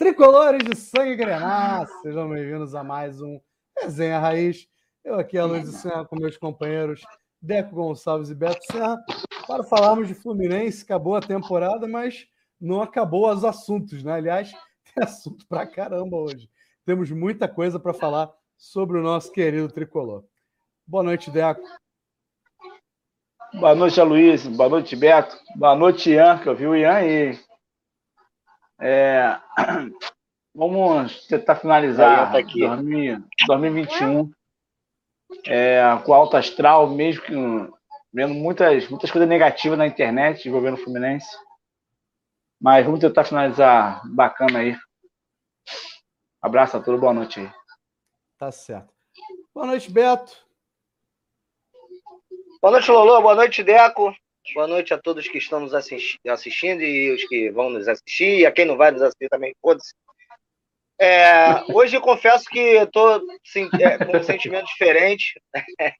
Tricolores de sangue grenar, sejam bem-vindos a mais um Resenha Raiz. Eu aqui, a Luiz Serra, com meus companheiros Deco Gonçalves e Beto Serra, para falarmos de Fluminense. Acabou a temporada, mas não acabou os assuntos, né? Aliás, tem assunto pra caramba hoje. Temos muita coisa para falar sobre o nosso querido tricolor. Boa noite, Deco. Boa noite, Luiz. Boa noite, Beto. Boa noite, Ian, que eu vi o Ian aí. É, vamos tentar finalizar tá aqui. 2021 é, com alto astral, mesmo que vendo muitas, muitas coisas negativas na internet envolvendo o Fluminense. Mas vamos tentar finalizar bacana aí. Abraço a todos, boa noite aí. Tá certo. Boa noite, Beto. Boa noite, Lolo. Boa noite, Deco. Boa noite a todos que estão nos assistindo e os que vão nos assistir, e a quem não vai nos assistir também, foda-se. É, hoje eu confesso que estou é, com um sentimento diferente.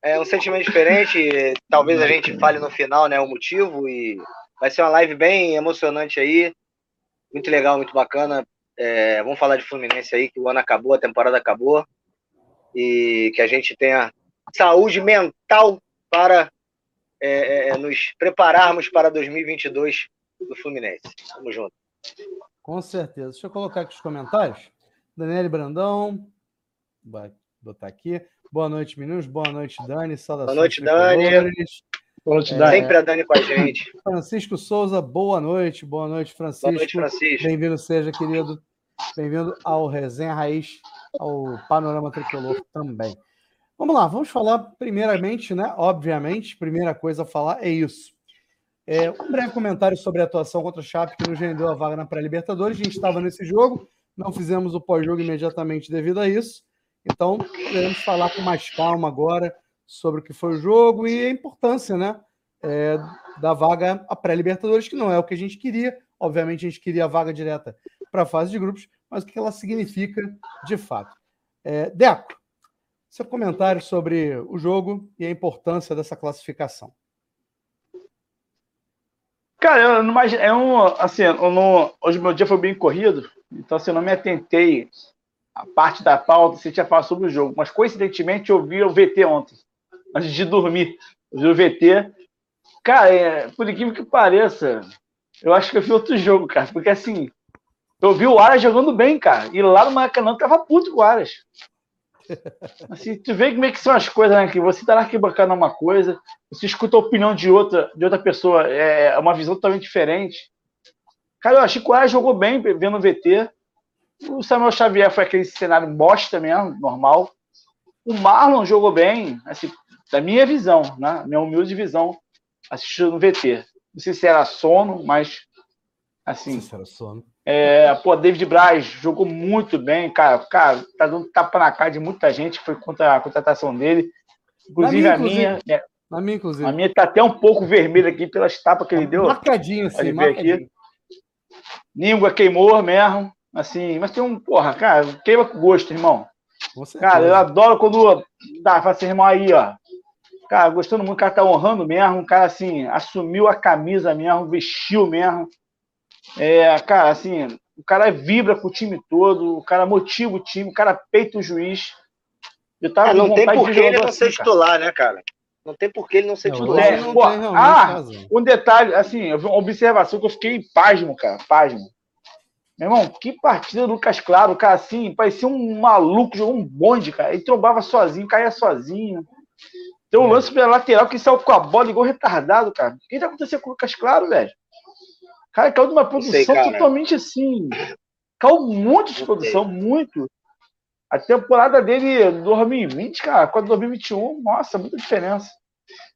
É um sentimento diferente. Talvez a gente fale no final né, o motivo. E vai ser uma live bem emocionante aí. Muito legal, muito bacana. É, vamos falar de Fluminense aí, que o ano acabou, a temporada acabou. E que a gente tenha saúde mental para é, é, é, nos prepararmos para 2022 do Fluminense. Tamo junto. Com certeza. Deixa eu colocar aqui os comentários. Daniele Brandão, vai botar aqui. Boa noite, meninos. Boa noite, Dani. Saudações. Boa noite, Dani. Boa noite, Dani. Sempre a Dani com a gente. Francisco Souza, boa noite. Boa noite, Francisco. Boa noite, Francisco. Bem-vindo seja, querido. Bem-vindo ao Resenha Raiz, ao Panorama Tricolor também. Vamos lá, vamos falar primeiramente, né? Obviamente, primeira coisa a falar é isso. É, um breve comentário sobre a atuação contra o Chape, que nos rendeu a vaga na pré-Libertadores. A gente estava nesse jogo, não fizemos o pós-jogo imediatamente devido a isso. Então, queremos falar com mais calma agora sobre o que foi o jogo e a importância, né? É, da vaga à pré-Libertadores, que não é o que a gente queria. Obviamente, a gente queria a vaga direta para a fase de grupos, mas o que ela significa de fato. É, Deco, seu comentário sobre o jogo e a importância dessa classificação. Cara, eu não imagino, é um, assim, não, hoje meu dia foi bem corrido, então assim, eu não me atentei a parte da pauta, se tinha falado sobre o jogo, mas coincidentemente eu vi o VT ontem, antes de dormir, eu vi o VT, cara, é, por incrível que pareça, eu acho que eu vi outro jogo, cara, porque assim, eu vi o Aras jogando bem, cara, e lá no Maracanã tava puto com o Aras. Assim, tu vê como é que são as coisas, né? Que você tá na arquibancada uma coisa, você escuta a opinião de outra, de outra pessoa, é uma visão totalmente diferente. Cara, eu achei que o Aras jogou bem vendo o VT. O Samuel Xavier foi aquele cenário bosta mesmo, normal. O Marlon jogou bem, assim, da minha visão, né? Minha humilde visão, assistindo no VT. Não sei se era sono, mas assim. Não sei se era sono. É, pô, David Braz jogou muito bem, cara. Cara, tá dando tapa na cara de muita gente que foi contra a contratação dele. Inclusive, minha, a minha. É, na minha, inclusive. A minha tá até um pouco vermelha aqui pelas tapas que ele deu. Marcadinho, assim, marcadinho. Aqui. Língua queimou mesmo. Assim, mas tem um. Porra, cara, queima com gosto, irmão. Cara, eu adoro quando dá, fala assim, irmão, aí, ó. Cara, gostando muito, o cara tá honrando mesmo, o cara, assim, assumiu a camisa mesmo, vestiu mesmo. É, cara, assim, o cara vibra com o time todo, o cara motiva o time, o cara peita o juiz. Eu tava é, não tem por que ele não assim, ser titular, né, cara? Não tem por que ele não ser não, titular. É, não pô, ah, um detalhe, assim, uma observação que eu fiquei pasmo, cara, pasmo. Meu irmão, que partida do Lucas Claro, cara, assim, parecia um maluco, jogou um bonde, cara. Ele trombava sozinho, caía sozinho. Tem um é. lance pela lateral que saiu com a bola igual retardado, cara. O que tá acontecendo com o Lucas Claro, velho? Cara, caiu de uma produção sei, totalmente assim. Caiu muito de produção, muito. A temporada dele 2020, cara, com a 2021, nossa, muita diferença.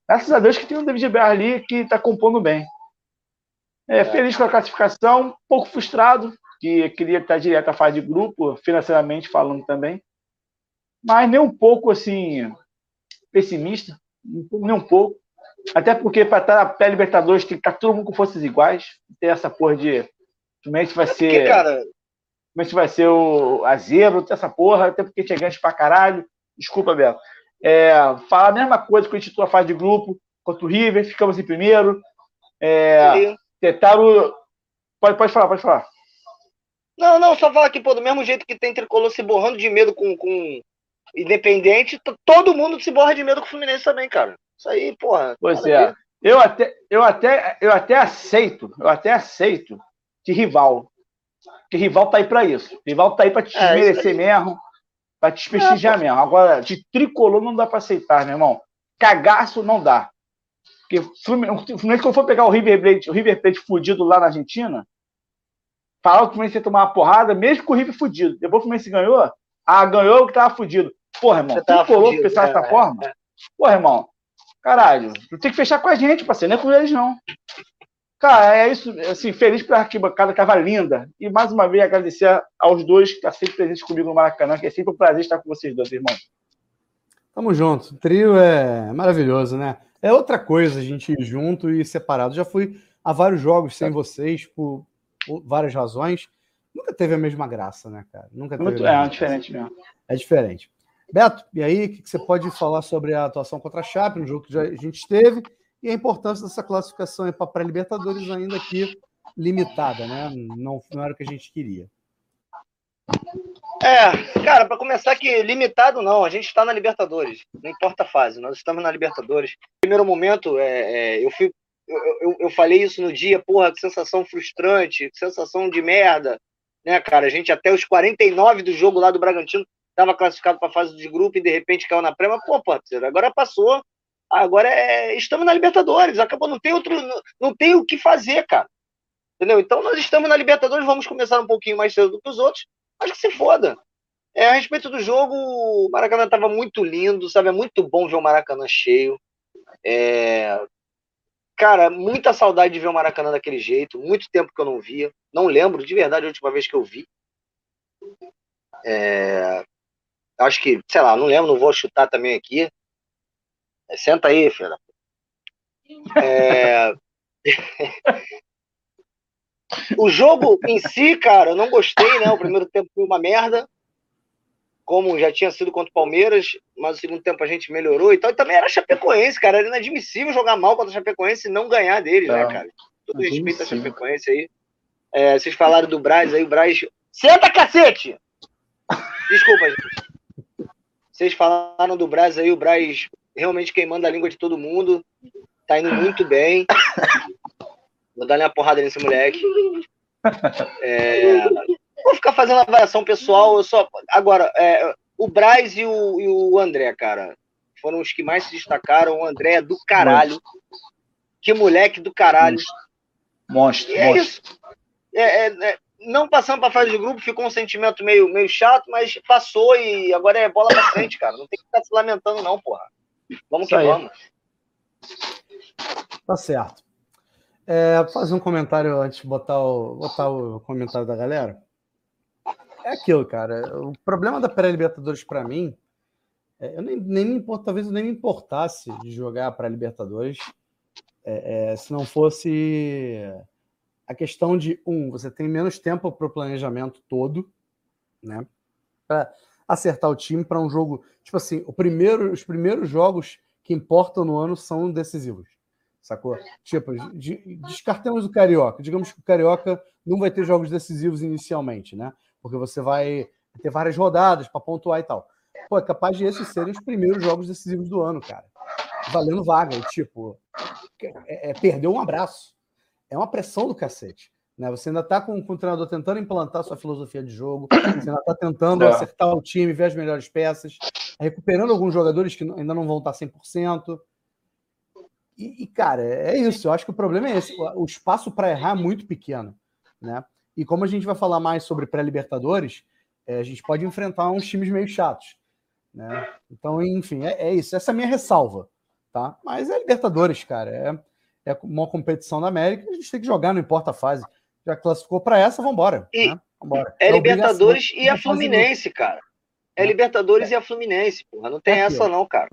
Graças a Deus que tem o David Berra ali que tá compondo bem. É, é. Feliz com a classificação, um pouco frustrado, que queria estar direto à fase de grupo, financeiramente falando também. Mas nem um pouco assim pessimista, nem um pouco. Até porque para estar na pré-Libertadores tem que estar todo mundo com forças iguais. Tem essa porra de. Fluminense vai é ser. Porque, cara... Fluminense vai ser o a zebra, tem essa porra, até porque tinha ganho pra caralho. Desculpa, Beto. É, falar a mesma coisa que a gente a fase de grupo contra o River, ficamos em primeiro. É, tentaram. Pode, pode falar, pode falar. Não, não, só falar que, pô, do mesmo jeito que tem tricolor se borrando de medo com, com Independente, todo mundo se borra de medo com o Fluminense também, cara. Isso aí, porra. Pois é. Eu até, eu, até, eu até aceito, eu até aceito de rival. Que rival tá aí para isso. Rival tá aí para te é, desmerecer mesmo, para te desprestigiar é, mesmo. Agora, de tricolor não dá para aceitar, meu irmão. Cagaço não dá. Porque o Fluminense, quando for pegar o River Plate, o River Plate fudido lá na Argentina, falava que o Fluminense ia tomar uma porrada, mesmo com o River fudido. Depois o Fluminense ganhou, ah, ganhou que tava fudido. Porra, irmão, você tricolor pensar dessa é, forma? É. Porra, irmão, caralho, tem que fechar com a gente, parceiro, não é com eles, não. Cara, é isso, assim, feliz pela arquibancada, tava linda. E mais uma vez agradecer aos dois que estão tá sempre presentes comigo no Maracanã, que é sempre um prazer estar com vocês dois, irmão. Tamo junto. O trio é maravilhoso, né? É outra coisa a gente ir junto e separado. Já fui a vários jogos sem vocês, por, várias razões. Nunca teve a mesma graça, né, cara? Nunca teve. Muito, é, diferente mesmo. É diferente. Beto, e aí, o que você pode falar sobre a atuação contra a Chape, no jogo que a gente teve, e a importância dessa classificação para a pré-Libertadores ainda aqui limitada, né? Não, não era o que a gente queria. É, cara, para começar que limitado não, a gente está na Libertadores, não importa a fase, nós estamos na Libertadores. Primeiro momento, é, é, eu, fui, eu, eu, eu, falei isso no dia, porra, que sensação frustrante, que sensação de merda, né, cara? A gente até os 49 do jogo lá do Bragantino estava classificado para a fase de grupo e de repente caiu na pré, pô, parceiro, agora passou, agora é, estamos na Libertadores, acabou, não tem outro, não, não tem o que fazer, cara. Entendeu? Então nós estamos na Libertadores, vamos começar um pouquinho mais cedo do que os outros, acho que se foda. É, a respeito do jogo, o Maracanã estava muito lindo, sabe? É muito bom ver o Maracanã cheio. É... Cara, muita saudade de ver o Maracanã daquele jeito. Muito tempo que eu não via. Não lembro de verdade a última vez que eu vi. É acho que, sei lá, não lembro, não vou chutar também aqui. É, senta aí, filha. É... o jogo em si, cara, eu não gostei, né? O primeiro tempo foi uma merda, como já tinha sido contra o Palmeiras, mas o segundo tempo a gente melhorou e tal. E também era Chapecoense, cara. Era inadmissível jogar mal contra a Chapecoense e não ganhar deles, né, é, né, cara? Todo respeito a Chapecoense aí. É, vocês falaram do Braz aí, o Braz. Senta, cacete! Desculpa, gente. Vocês falaram do Braz aí, o Braz realmente queimando a língua de todo mundo. Tá indo muito bem. Vou dar uma porrada nesse moleque. É, vou ficar fazendo avaliação pessoal. Eu só Agora, é, o Braz e o, e o André, cara, foram os que mais se destacaram. O André é do caralho. Que moleque do caralho. Monstro. É monstro. isso. É, é, é não passando para fase de grupo, ficou um sentimento meio, meio chato, mas passou e agora é bola para frente, cara. Não tem que ficar se lamentando, não, porra. Vamos Isso que aí. vamos. Tá certo. É, fazer um comentário antes de botar o, botar o comentário da galera. É aquilo, cara. O problema da pré-Libertadores para mim, é, eu nem, nem me importo, talvez eu nem me importasse de jogar pré-Libertadores é, é, se não fosse a questão de, um, você tem menos tempo para o planejamento todo, né? Para acertar o time para um jogo. Tipo assim, o primeiro, os primeiros jogos que importam no ano são decisivos. Sacou? Tipo, de, descartemos o Carioca. Digamos que o Carioca não vai ter jogos decisivos inicialmente, né? Porque você vai ter várias rodadas para pontuar e tal. Pô, é capaz de esses serem os primeiros jogos decisivos do ano, cara. Valendo vaga. Tipo, é, é, perdeu um abraço é uma pressão do cacete. Né? Você ainda está com, com, o treinador tentando implantar sua filosofia de jogo, você ainda está tentando é. acertar o time, ver as melhores peças, recuperando alguns jogadores que ainda não vão estar 100%. E, e, cara, é isso. Eu acho que o problema é esse. O espaço para errar é muito pequeno. Né? E como a gente vai falar mais sobre pré-Libertadores, é, a gente pode enfrentar uns times meio chatos. Né? Então, enfim, é, é, isso. Essa é a minha ressalva. Tá? Mas é Libertadores, cara. É, é uma competição da América, a gente tem que jogar, não importa a fase. Já classificou para essa, vamos embora. Né? É, é Libertadores e a Fluminense, cara. É Libertadores é. e a Fluminense, porra. Não tem é essa, não, cara.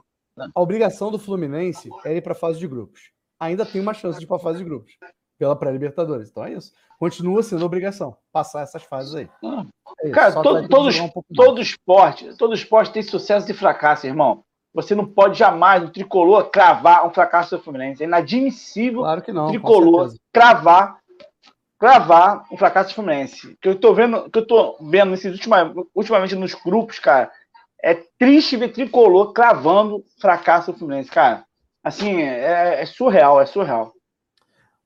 A obrigação do Fluminense é ir para a fase de grupos. Ainda tem uma chance de ir para a fase de grupos pela pré-Libertadores. Então é isso. Continua sendo obrigação passar essas fases aí. É cara, todo, todo, um todo esporte, todo esporte tem sucesso e fracasso, irmão. Você não pode jamais, o tricolor, cravar um fracasso do Fluminense. É inadmissível claro que não, o tricolor cravar cravar o fracasso do Fluminense. Que eu tô vendo, que eu tô vendo nesses última, ultimamente nos grupos, cara, é triste ver tricolor cravando fracasso do Fluminense, cara. Assim, é, é surreal, é surreal.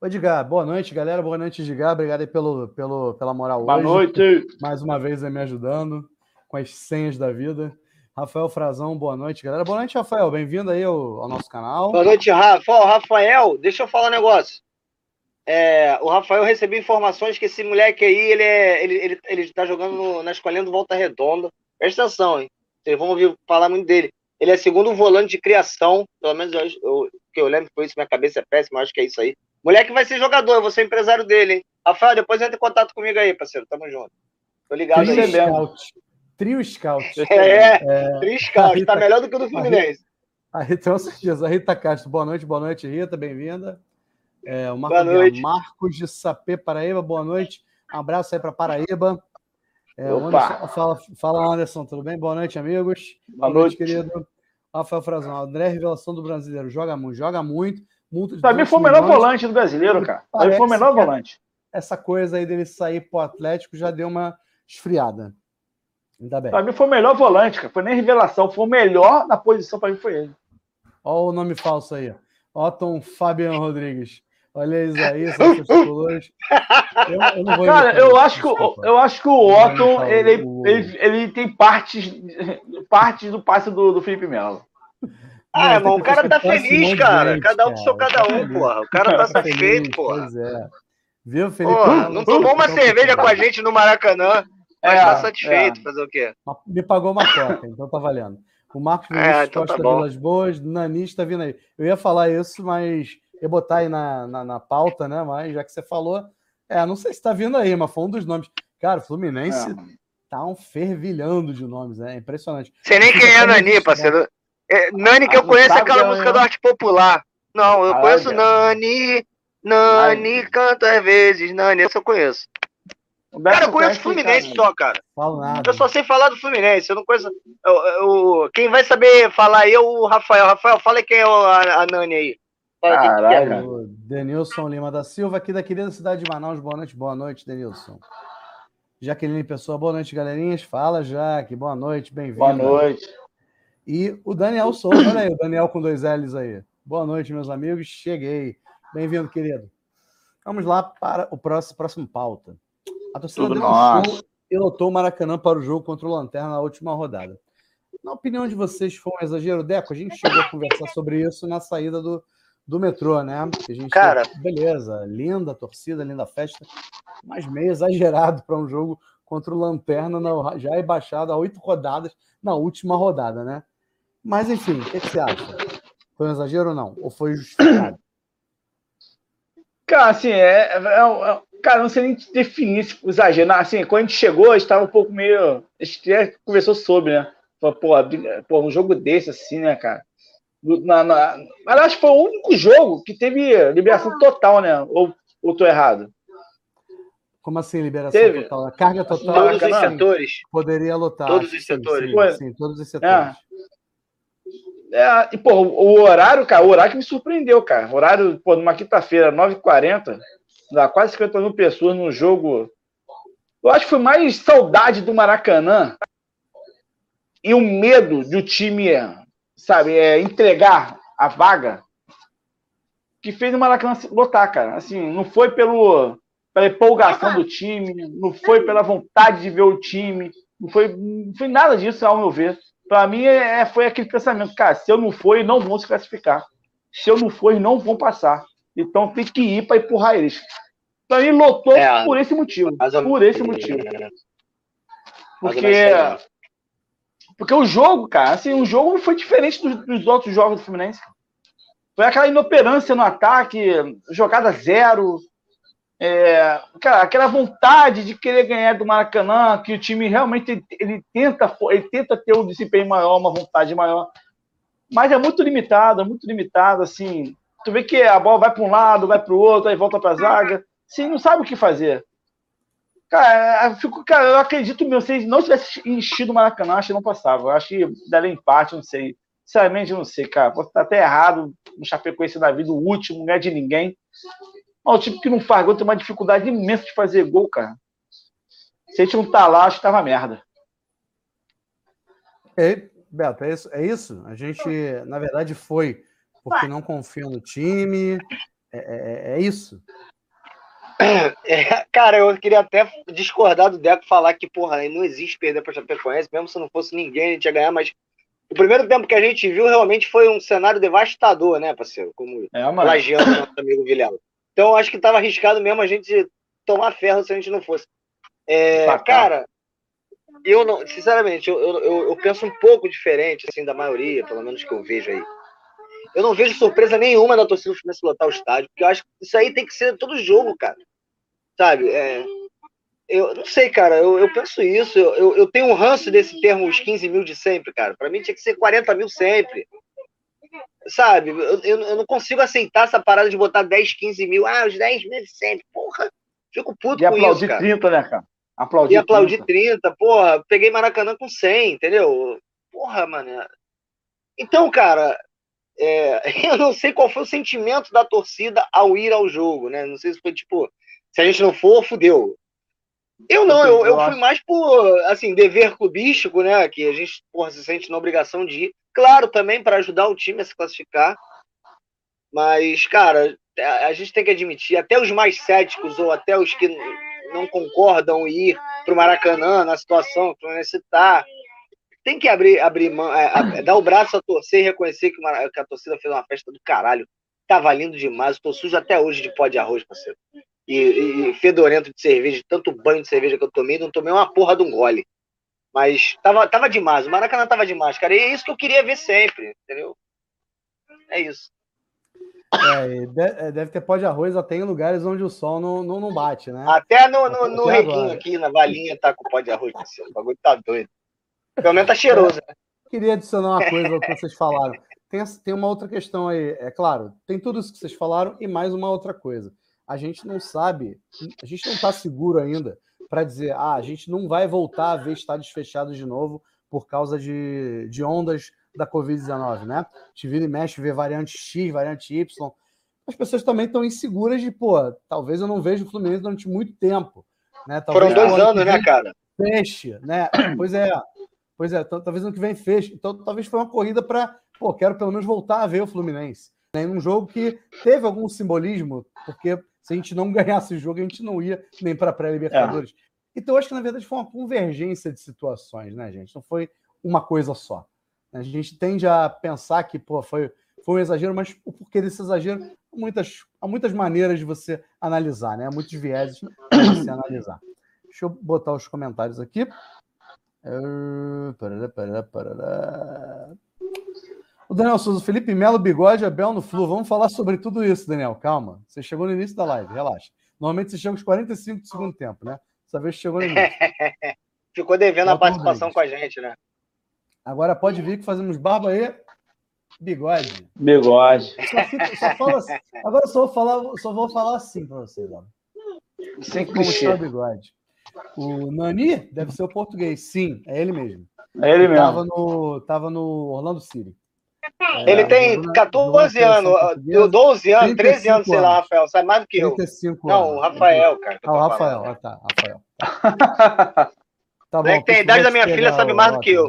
Ô, Edgar, boa noite, galera. Boa noite, Edgar. Obrigado aí pelo, pelo, pela moral boa hoje. Boa noite. Mais uma vez me ajudando com as senhas da vida. Rafael Frazão, boa noite, galera. Boa noite, Rafael. Bem-vindo aí ao, ao, nosso canal. Boa noite, Rafa. Rafael, deixa eu falar um negócio. É, o Rafael recebeu informações que esse moleque aí, ele, é, ele, ele, ele tá jogando no, na escolinha do Volta Redonda. Presta atenção, hein? Vocês vão ouvir falar muito dele. Ele é segundo volante de criação, pelo menos eu, eu, que eu lembro foi isso, minha cabeça é péssima, acho que é isso aí. Moleque vai ser jogador, eu vou ser empresário dele, hein? Rafael, depois entra em contato comigo aí, parceiro. Tamo junto. Tô ligado aí. Trio Scout. É, é, Trio Scout. Rita, tá melhor do que o do Fluminense. A Rita, com certeza. A Rita Castro, boa noite, boa noite, Rita, bem-vinda. É, o Marco boa noite. Marcos de Sapê, Paraíba, boa noite. Um abraço aí para Paraíba. É, Anderson, fala, fala, Anderson, tudo bem? Boa noite, amigos. Boa, boa noite, querido. Rafael Frazão, André Revelação do Brasileiro, joga muito, joga muito. muito Também foi o melhor volante do brasileiro, cara. Também foi o melhor volante. Essa coisa aí dele sair pro Atlético já deu uma esfriada. Ainda bem. Pra mim foi o melhor volante, cara. Foi nem revelação, foi o melhor na posição para mim foi ele. Olha o nome falso aí. Otton Fabiano Rodrigues. Olha Isaías, tricolores. Eu, eu não vou Cara, eu acho, que, eu acho que o Otton ele, ele, ele tem partes, partes do passe do, do Felipe Melo. Ah, irmão, o cara tá feliz, cara. Cada um seu cada um, porra. O cara tá satisfeito, porra. Pois é. Viu, Felipe? Porra, não tomou uma cerveja com a gente no Maracanã. Mas é, tá satisfeito, é. fazer o quê? Me pagou uma coca, então tá valendo. O Marcos é, Vinícius é, então Costa tá Vilas Boas, Nani está vindo aí. Eu ia falar isso, mas ia botar aí na, na, na, pauta, né? Mas já que você falou, é, não sei se tá vindo aí, mas foi um dos nomes. Cara, Fluminense é. tá um fervilhando de nomes, é impressionante. Sei nem quem é Nani, parceiro. É, Nani que eu ah, conheço é aquela música do arte popular. Não, eu conheço Nani, Nani, canta às vezes, Nani, essa eu conheço. Cara, eu conheço o Fluminense só, cara. Eu só sei falar do Fluminense. Eu não conheço. Eu, eu, quem vai saber falar aí é o Rafael. Rafael, fala quem é a, a Nani aí. É, Denilson Lima da Silva, aqui da querida cidade de Manaus. Boa noite, boa noite, Denilson. Jaqueline Pessoa, boa noite, galerinhas. Fala, Jaque, boa noite, bem-vindo. Boa noite. E o Daniel Souza, olha aí, o Daniel com dois L's aí. Boa noite, meus amigos. Cheguei. Bem-vindo, querido. Vamos lá para o próximo, próximo pauta. A torcida Tudo deu um show e lotou o Maracanã para o jogo contra o Lanterna na última rodada. Na opinião de vocês, foi um exagero, Deco? A gente chegou a conversar sobre isso na saída do, do metrô, né? Cara, beleza, linda torcida, linda festa, mas meio exagerado para um jogo contra o Lanterna, na, já é baixado a oito rodadas na última rodada, né? Mas enfim, o que, que, você acha? Foi um exagero ou não? Ou foi justificado? Cara, assim, é, é, é, Cara, não sei nem definir esse exagero. Assim, quando a gente chegou, a gente tava um pouco meio. A gente até conversou sobre, né? Pô, pô, um jogo desse, assim, né, cara? Na, na... Mas acho que foi o único jogo que teve liberação total, né? Ou, ou tô errado? Como assim, liberação teve. total? A carga total. Todos os setores. Poderia lotar. Todos os setores. Sim, sim, sim todos os setores. É. É, e, pô, o horário, cara, o horário que me surpreendeu, cara. O horário, pô, numa quinta-feira, 9h40, quase 50 mil pessoas no jogo. Eu acho que foi mais saudade do Maracanã e o medo do time, sabe, é, entregar a vaga que fez o Maracanã lotar, cara. Assim, não foi pelo, pela empolgação do time, não foi pela vontade de ver o time, não foi, não foi nada disso, ao meu ver. Para mim, é, foi aquele pensamento, cara, se eu não for, não vão se classificar. Se eu não for, não vão passar. Então tem que ir para empurrar eles. Então ele lotou é, por esse motivo. Por esse motivo. Porque. Porque o jogo, cara, assim, o jogo foi diferente dos, dos outros jogos do Fluminense. Foi aquela inoperância no ataque, jogada zero. É, cara, aquela vontade de querer ganhar do Maracanã, que o time realmente ele tenta, ele tenta ter um desempenho maior, uma vontade maior, mas é muito limitado, é muito limitado, assim. Tu vê que a bola vai para um lado, vai para o outro, aí volta para a zaga. Sim, não sabe o que fazer. Cara, eu, fico, cara, eu acredito meu, se não tivesse enchido o Maracanã, acho que não passava. Eu acho que daria empate, não sei. Sinceramente, eu não sei, cara. Posso estar até errado no Chapecoense da vida, o último, não é de ninguém. Mas o time que não faz gol tem uma dificuldade imensa de fazer gol, cara. Se a gente não tá lá, acho que tava merda. É, Beto, é isso, é isso. A gente, na verdade, foi porque não confia no time. É, é, é isso. É, cara, eu queria até discordar do Deco falar que, porra, não existe perder para Chapecoense, mesmo se não fosse ninguém, a gente ia ganhar, mas o primeiro tempo que a gente viu realmente foi um cenário devastador, né, parceiro? Como é, plagiando nosso amigo Vilela. Então, acho que estava arriscado mesmo a gente tomar ferro se a gente não fosse. É, cara, eu não, sinceramente, eu, eu, eu, penso um pouco diferente, assim, da maioria, pelo menos que eu vejo aí. Eu não vejo surpresa nenhuma da torcida do Fluminense lotar o estádio, porque eu acho que isso aí tem que ser todo jogo, cara. Sabe? É, eu não sei, cara, eu, eu penso isso. Eu, eu, eu, tenho um ranço desse termo, os 15 mil de sempre, cara. Para mim tinha que ser 40 mil sempre. Sabe? Eu, eu, eu, não consigo aceitar essa parada de botar 10, 15 mil. Ah, os 10 mil de sempre. Porra, fico puto e com isso. E aplaudir 30, né, cara? Aplaudir e aplaudir 30. 30. Porra, peguei Maracanã com 100, entendeu? Porra, mano. Então, cara, é, eu não sei qual foi o sentimento da torcida ao ir ao jogo, né? Não sei se foi tipo, se a gente não for, fudeu. Eu não, eu, eu fui mais por, assim, dever clubístico, né? Que a gente, porra, se sente na obrigação de ir. Claro, também para ajudar o time a se classificar. Mas, cara, a gente tem que admitir, até os mais céticos ou até os que não concordam em ir para o Maracanã na situação que o Fluminense está, tem que abrir, abrir mão, é, dar o braço a torcer e reconhecer que, uma, que, a torcida fez uma festa do caralho. Tava lindo demais. Estou sujo até hoje de pó de arroz, parceiro e, e, fedorento de cerveja, de tanto banho de cerveja que eu tomei, não tomei uma porra de um gole. Mas tava, tava demais, o Maracanã tava demais, cara. E é isso que eu queria ver sempre, entendeu? É isso. É, deve ter pó de arroz até em lugares onde o sol não, não, não bate, né? Até no, no, no reguinho aqui, na valinha, tá com pó de arroz. O bagulho tá doido. Pelo menos tá cheiroso, né? Queria adicionar uma coisa ao que vocês falaram. Tem, tem uma outra questão aí, é claro, tem tudo isso que vocês falaram e mais uma outra coisa a gente não sabe, a gente não está seguro ainda para dizer, ah, a gente não vai voltar a ver estádios fechados de novo por causa de, de ondas da Covid-19, né? Te vira e mexe, vê variante X, variante Y. As pessoas também estão inseguras de, pô, talvez eu não veja o Fluminense durante muito tempo. Né? Talvez Foram dois anos, né, cara? Feche, né? Pois é, pois é, talvez ano que vem feche. Então, talvez foi uma corrida para, pô, quero pelo menos voltar a ver o Fluminense. Né? Num jogo que teve algum simbolismo, porque se a gente não ganhasse o jogo, a gente não ia nem para a pré-Libertadores. É. Então, eu acho que, na verdade, foi uma convergência de situações, né, gente? Não foi uma coisa só. A gente tende a pensar que, pô, foi, foi um exagero, mas o porquê desse exagero, há muitas, há muitas maneiras de você analisar, né? Há muitos vieses para você analisar. Deixa eu botar os comentários aqui. Parará, parará, parará. O Daniel Souza, Felipe Melo, bigode, Abel no Flu. Vamos falar sobre tudo isso, Daniel. Calma. Você chegou no início da live, relaxa. Normalmente você chega aos 45 do segundo tempo, né? Dessa vez chegou no início. Ficou devendo a participação com a gente, né? Agora pode vir que fazemos barba aí. Bigode. Bigode. Só, só fala assim. Agora só vou falar, só vou falar assim para vocês. Ó. Sem Como está o bigode? O Nani deve ser o português. Sim, é ele mesmo. É ele mesmo. Tava no, tava no Orlando City. É, ele tem 14 anos, 12 anos, 13 anos, sei lá, Rafael, sabe mais do que eu. Não, o Rafael, cara. Ah, o Rafael, ah, tá, Rafael. Tá, bom. tem a idade da minha filha, sabe mais do que eu.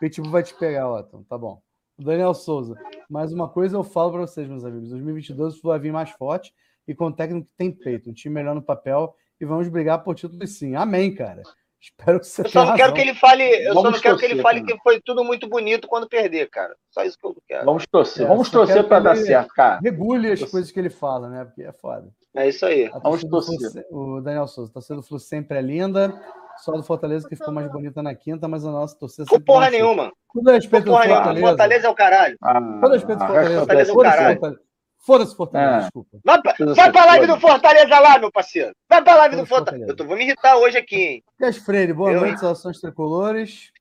Pitbull vai te pegar, Otton, tá bom. Daniel Souza, mais uma coisa eu falo para vocês, meus amigos. 2022 vai vir mais forte e com técnico que tem peito, um time melhor no papel e vamos brigar por título sim. Amém, cara. Espero que você Eu só não quero que ele fale, eu vamos só não quero torcer, que ele fale cara. que foi tudo muito bonito quando perder, cara. Só isso que eu quero. Vamos torcer, é, vamos torcer para dar certo, cara. Regule as coisas que ele fala, né? Porque é foda. É isso aí. vamos torcer. o Daniel Souza, torcida do Flu sempre é linda. Só do Fortaleza que ficou mais bonita na quinta, mas a nossa torcida sempre. Por porra nenhuma. Tudo respeito porra Fortaleza. Fortaleza é o caralho. Ah, Todo respeito ao Fortaleza. Fortaleza é o caralho. Foda-se, Fortaleza, é. desculpa. Vai, pra, vai pra live do Fortaleza lá, meu parceiro. Vai pra live do Fortaleza. Eu tô, vou me irritar hoje aqui, hein? Cas Freire, boa eu... noite, saudações tricolores.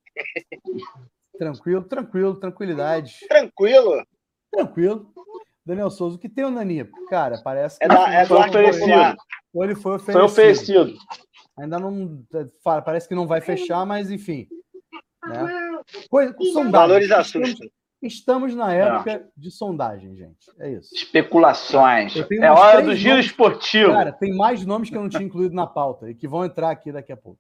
tranquilo, tranquilo, tranquilidade. Tranquilo. Tranquilo. Daniel Souza, o que tem o Nani? Cara, parece que. É, da, é do oferecido. Ou ele foi oferecido. Foi oferecido. Ainda não. Parece que não vai fechar, mas enfim. Né? Coisa. Valores assustam. Estamos na época Não. de sondagem, gente. É isso. Especulações. É hora do giro nomes, esportivo. Cara, tem mais nomes que eu não tinha incluído na pauta e que vão entrar aqui daqui a pouco.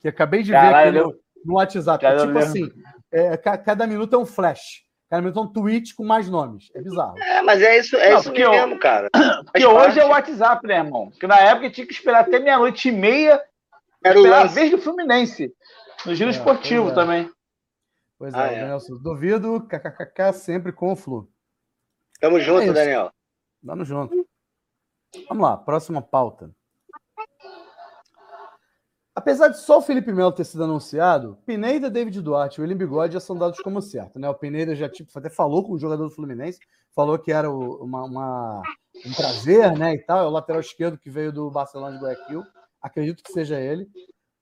Que acabei de Caralho, ver aqui no, no WhatsApp. É tipo assim, é, cada minuto é um flash. Cada minuto é um tweet com mais nomes. É bizarro. É, mas é isso, é não, isso mesmo, eu, cara. Porque hoje é o WhatsApp, né, irmão? Porque na época tinha que esperar até meia-noite e meia Era esperar a vez do Fluminense. No giro é, esportivo é. também. Pois ah, é, é, Nelson. Duvido, kkkk, sempre com o Flu. Tamo junto, é Daniel. Tamo junto. Vamos lá, próxima pauta. Apesar de só o Felipe Melo ter sido anunciado, Pineda, David Duarte e William Bigode já são dados como certo. Né? O Pineda já tipo, até falou com o jogador do Fluminense, falou que era uma, uma, um prazer né, e tal. É o lateral esquerdo que veio do Barcelona de Guayaquil. Acredito que seja ele.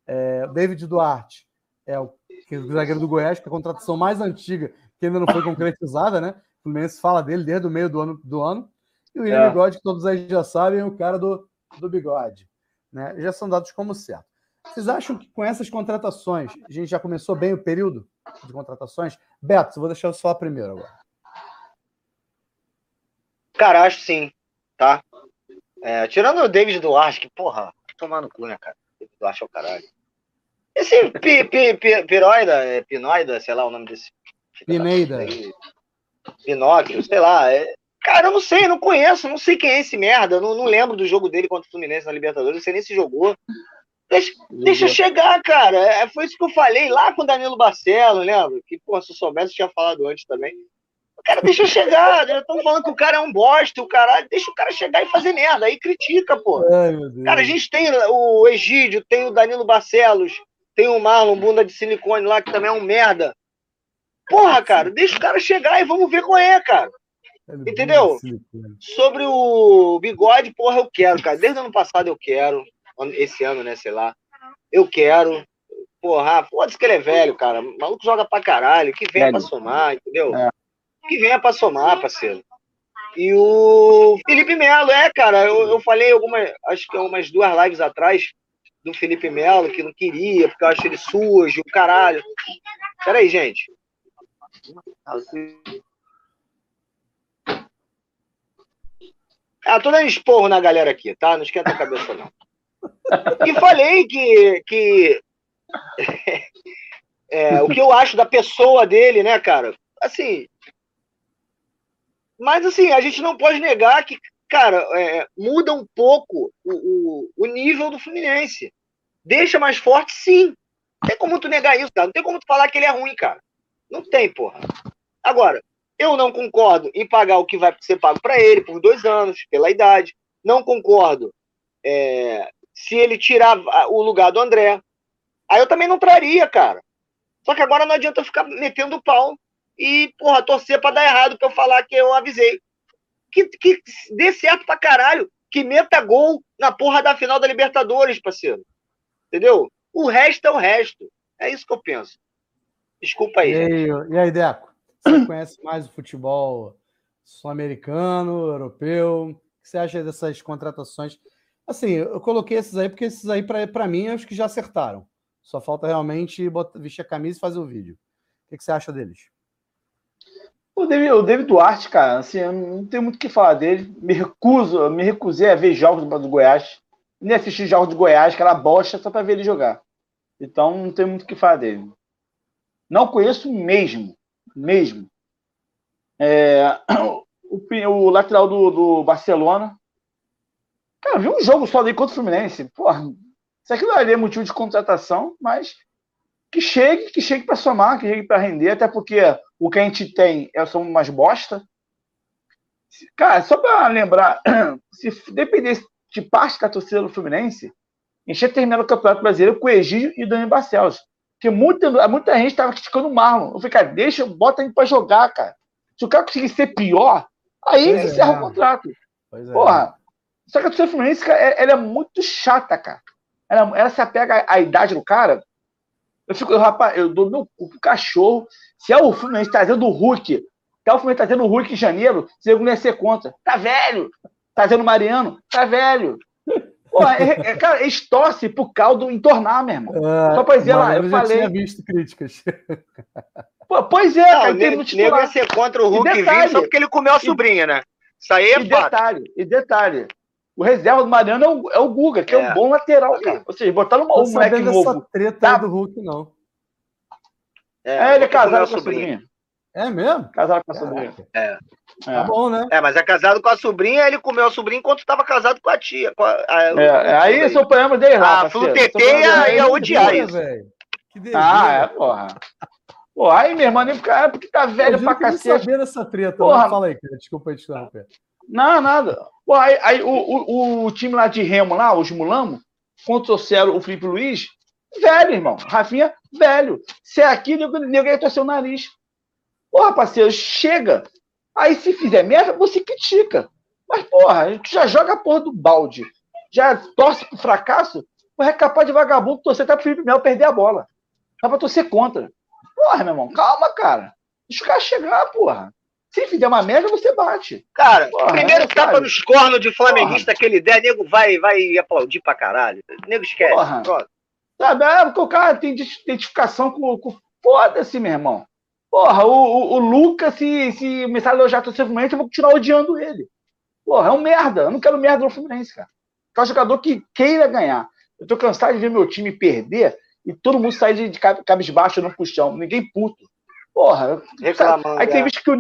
É, David Duarte é o que é o zagueiro do Goiás, que é a contratação mais antiga, que ainda não foi concretizada, né? O Fluminense fala dele desde o meio do ano. Do ano. E o William é. Bigode, que todos aí já sabem, é o cara do, do bigode. Né? Já são dados como certo. Vocês acham que com essas contratações, a gente já começou bem o período de contratações? Beto, vou deixar só a primeira agora. Cara, acho sim, tá? É, tirando o David Duarte, que, porra, tomar no cu, né, cara? David Duarte é o caralho. Esse pi, pi, pi, piroida, é, pinoida, sei lá o nome desse. Pineida. Pinóquio, sei lá. É... Cara, eu não sei, não conheço, não sei quem é esse merda. Não, não lembro do jogo dele contra o Fluminense na Libertadores, não sei nem se jogou. Deixa, deixa chegar, cara. É, foi isso que eu falei lá com o Danilo Barcelo, lembra? Que, pô, se eu soubesse, eu tinha falado antes também. Cara, deixa chegar. Estão falando que o cara é um bosta, o cara. Deixa o cara chegar e fazer merda. Aí critica, pô. Ai, cara, a gente tem o Egídio, tem o Danilo Barcelos, tem o Marlon, bunda de silicone lá, que também é um merda. Porra, cara, deixa o cara chegar e vamos ver qual é, cara. Entendeu? Sobre o bigode, porra, eu quero, cara. Desde o ano passado eu quero. Esse ano, né, sei lá. Eu quero. Porra, pode que ele é velho, cara. O maluco joga pra caralho. Que venha pra somar, entendeu? É. Que venha pra somar, parceiro. E o Felipe Melo, é, cara, eu, eu falei algumas, acho que umas duas lives atrás, do Felipe Melo, que não queria, porque eu acho ele sujo, caralho. Peraí, gente. Ah, tô dando esporro na galera aqui, tá? Não esquenta a cabeça, não. E falei que, que é, o que eu acho da pessoa dele, né, cara? Assim. Mas assim, a gente não pode negar que, cara, é, muda um pouco o, o, o nível do Fluminense. Deixa mais forte, sim. Não tem como tu negar isso, cara. Não tem como tu falar que ele é ruim, cara. Não tem, porra. Agora, eu não concordo em pagar o que vai ser pago para ele por dois anos, pela idade. Não concordo é, se ele tirar o lugar do André. Aí eu também não traria, cara. Só que agora não adianta ficar metendo o pau e, porra, torcer pra dar errado pra eu falar que eu avisei. Que, que dê certo pra caralho. Que meta gol na porra da final da Libertadores, parceiro. Entendeu? O resto é o resto. É isso que eu penso. Desculpa aí. E aí, e aí Deco? Você conhece mais o futebol sul-americano, europeu? O que você acha dessas contratações? Assim, eu coloquei esses aí porque esses aí, para mim, acho que já acertaram. Só falta realmente botar, vestir a camisa e fazer o vídeo. O que você acha deles? O David, o David Duarte, cara, assim, não tenho muito o que falar dele. Me recuso, me recusei a ver jogos do Goiás nem assistir jogos de Goiás, que era bosta, só para ver ele jogar. Então não tem muito o que falar dele. Não conheço mesmo. Mesmo. É, o, o, lateral do, do, Barcelona. Cara, vi um jogo só dele contra o Fluminense. Porra, isso aqui não é motivo de contratação, mas que chegue, que chegue para somar, que chegue para render, até porque o que a gente tem é só umas bosta. Cara, só para lembrar, se dependesse de parte da torcida do Fluminense, a gente ia terminar o Campeonato Brasileiro com o Egídio e o Dani Barcelos. Porque muita, muita gente estava criticando o Marlon. Eu falei, cara, deixa, bota ele para jogar, cara. Se o cara conseguir ser pior, aí pois encerra é. o contrato. Pois é. Porra. É. Só que a torcida do Fluminense, cara, ela é muito chata, cara. Ela, ela se apega à idade do cara. Eu fico, eu, rapaz, eu dou meu cu pro cachorro. Se é o Fluminense trazendo o Hulk, tá o Fluminense trazendo o Hulk em janeiro, você não ia ser contra. Tá velho. Trazendo o Mariano, tá velho. Pô, é, é, cara, eles torcem pro caldo entornar, meu irmão. É, Só pra dizer lá, eu falei. tinha visto críticas. Pois é, não, cara. Ele no titular. ia ser contra o Hulk detalhe, só porque ele comeu a sobrinha, né? Isso aí é e fato. detalhe, e detalhe. O reserva do Mariano é o, é o Guga, que é. é um bom lateral, cara. Ou seja, botaram um, um moleque novo. Essa treta tá. do Hulk, não. É, é ele é casado com a sobrinha. sobrinha. É mesmo? Casado com a sobrinha. É. é. Tá bom, né? É, mas é casado com a sobrinha, ele comeu a sobrinha enquanto estava casado com a tia. Com a, a, é, aí esse é o problema dele lá. A Flutetê ia, ia odiar isso. Ah, é, porra. Pô, aí, meu irmão, nem ficar, é porque tá velho pra cacete. Eu saber essa treta. Porra. Fala aí, cara. Desculpa aí te interromper. Não, nada. Pô, aí, aí o, o, o, time lá de Remo, lá, os Mulamos, contra o o Felipe Luiz, velho, irmão. Rafinha, velho. Se é aqui, ninguém ia torcer o nariz. Porra, parceiro, chega. Aí, se fizer merda, você critica. Mas, porra, a gente já joga a porra do balde. Já torce pro fracasso. Porra, é capaz de vagabundo torcer até pro Felipe Melo perder a bola. Dá pra torcer contra. Porra, meu irmão, calma, cara. Deixa o cara chegar, porra. Se fizer uma merda, você bate. Cara, porra, primeiro é, tapa cara. nos cornos de flamenguista porra. que ele der, nego vai, vai aplaudir pra caralho. Nego esquece. Porra. Pronto. Sabe, é porque o cara tem identificação com. com... Foda-se, meu irmão. Porra, o, o, o Lucas, se, se começar a elogiar o Fluminense, eu vou continuar odiando ele. Porra, é um merda. Eu não quero merda no Fluminense, cara. Quero um jogador que queira ganhar. Eu tô cansado de ver meu time perder e todo mundo sair de, de cabisbaixo no puxão. Ninguém puto. Porra. Reclamando. Aí tem, é. visto que o,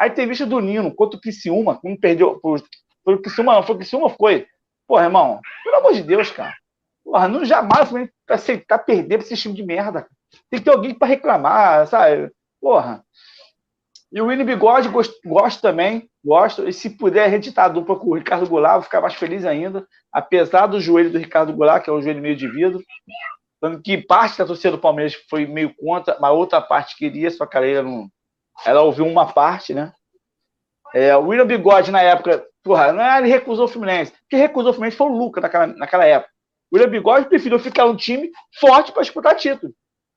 aí tem visto do Nino contra o Criciúma, quando perdeu. Foi o Criciúma, não. Foi o Criciúma, foi. Porra, irmão. Pelo amor de Deus, cara. Porra, não jamais aceitar perder pra esse time de merda. Tem que ter alguém para reclamar, sabe? Porra. E o Winnie Bigode gosto, também, gosto. E se puder reeditar a dupla com o Ricardo Goulart, vou ficar mais feliz ainda. Apesar do joelho do Ricardo Goulart, que é um joelho meio de vidro. Tanto que parte da torcida do Palmeiras foi meio contra, mas outra parte queria, só que ela não. Ela ouviu uma parte, né? É, o William Bigode, na época, porra, não é ele recusou o Fluminense. Quem recusou o Fluminense foi o Luca naquela, naquela época. O William Bigode preferiu ficar um time forte para disputar título.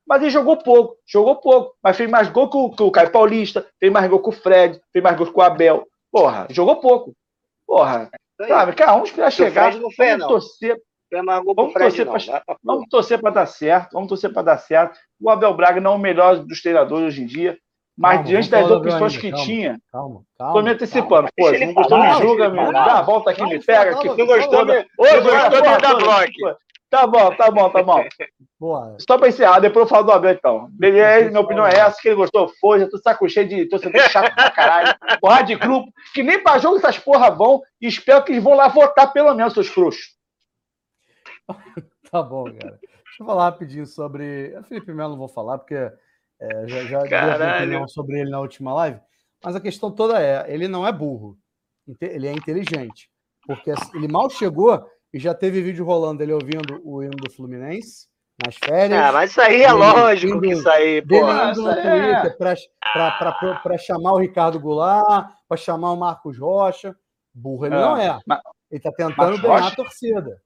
Mas ele jogou pouco, jogou pouco. Mas fez mais gol que o, Caio Paulista, fez mais gol que o Fred, fez mais gol que o Abel. Porra, jogou pouco. Porra, sabe? Cara, vamos esperar chegar. Fred não fez, vamos não. torcer. Vamos torcer, pra, vamos torcer para dar certo. Vamos torcer para dar certo. O Abel Braga não é o melhor dos treinadores hoje em dia. Mas calma, diante das opções que calma, tinha, calma, calma, tô me antecipando. Pô, não gostou, me julga, me dá a volta aqui, me pega. Aqui. Não gostou, me... Ô, gostou, me dá bloco. Tá bom, tá bom, tá bom. Boa. Só pra encerrar, depois eu falo do Abel, então. Beleza, minha opinião é essa, que ele gostou foi, já tô saco cheio de torcedor chato pra caralho. Porra de grupo, que nem pra jogo essas porra vão, e espero que eles vão lá votar pelo menos, seus frouxos. tá bom, cara. Deixa eu falar rapidinho sobre. A Felipe Melo não vou falar, porque é, já, já dei opinião sobre ele na última live. Mas a questão toda é: ele não é burro, ele é inteligente. Porque ele mal chegou e já teve vídeo rolando ele ouvindo o hino do Fluminense nas férias. Ah, mas isso aí é lógico que isso aí, pô. Twitter é. para chamar o Ricardo Goulart, para chamar o Marcos Rocha. Burro ele é. não é. Ele está tentando ganhar a torcida.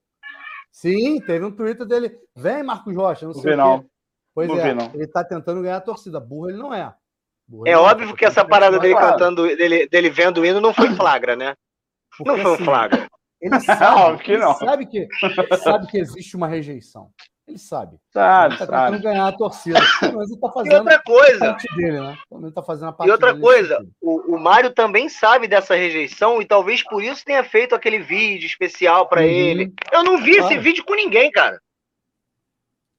Sim, teve um Twitter dele. Vem, Marcos Rocha, não, sei não. Pois não é, vi, ele está tentando ganhar a torcida. Burro ele não é. Burro é óbvio que essa parada dele cantando, dele, dele vendo o hino não foi flagra, né? Porque, não foi um assim, flagra. Ele sabe, que, ele sabe que ele sabe que existe uma rejeição. Ele sabe. Sabe, ele tá sabe. tentando ganhar a torcida. Mas ele tá fazendo e outra coisa. dele, né? Ele tá fazendo a parte e outra coisa, o, o Mário também sabe dessa rejeição e talvez por isso tenha feito aquele vídeo especial para uhum. ele. Eu não vi claro. esse vídeo com ninguém, cara.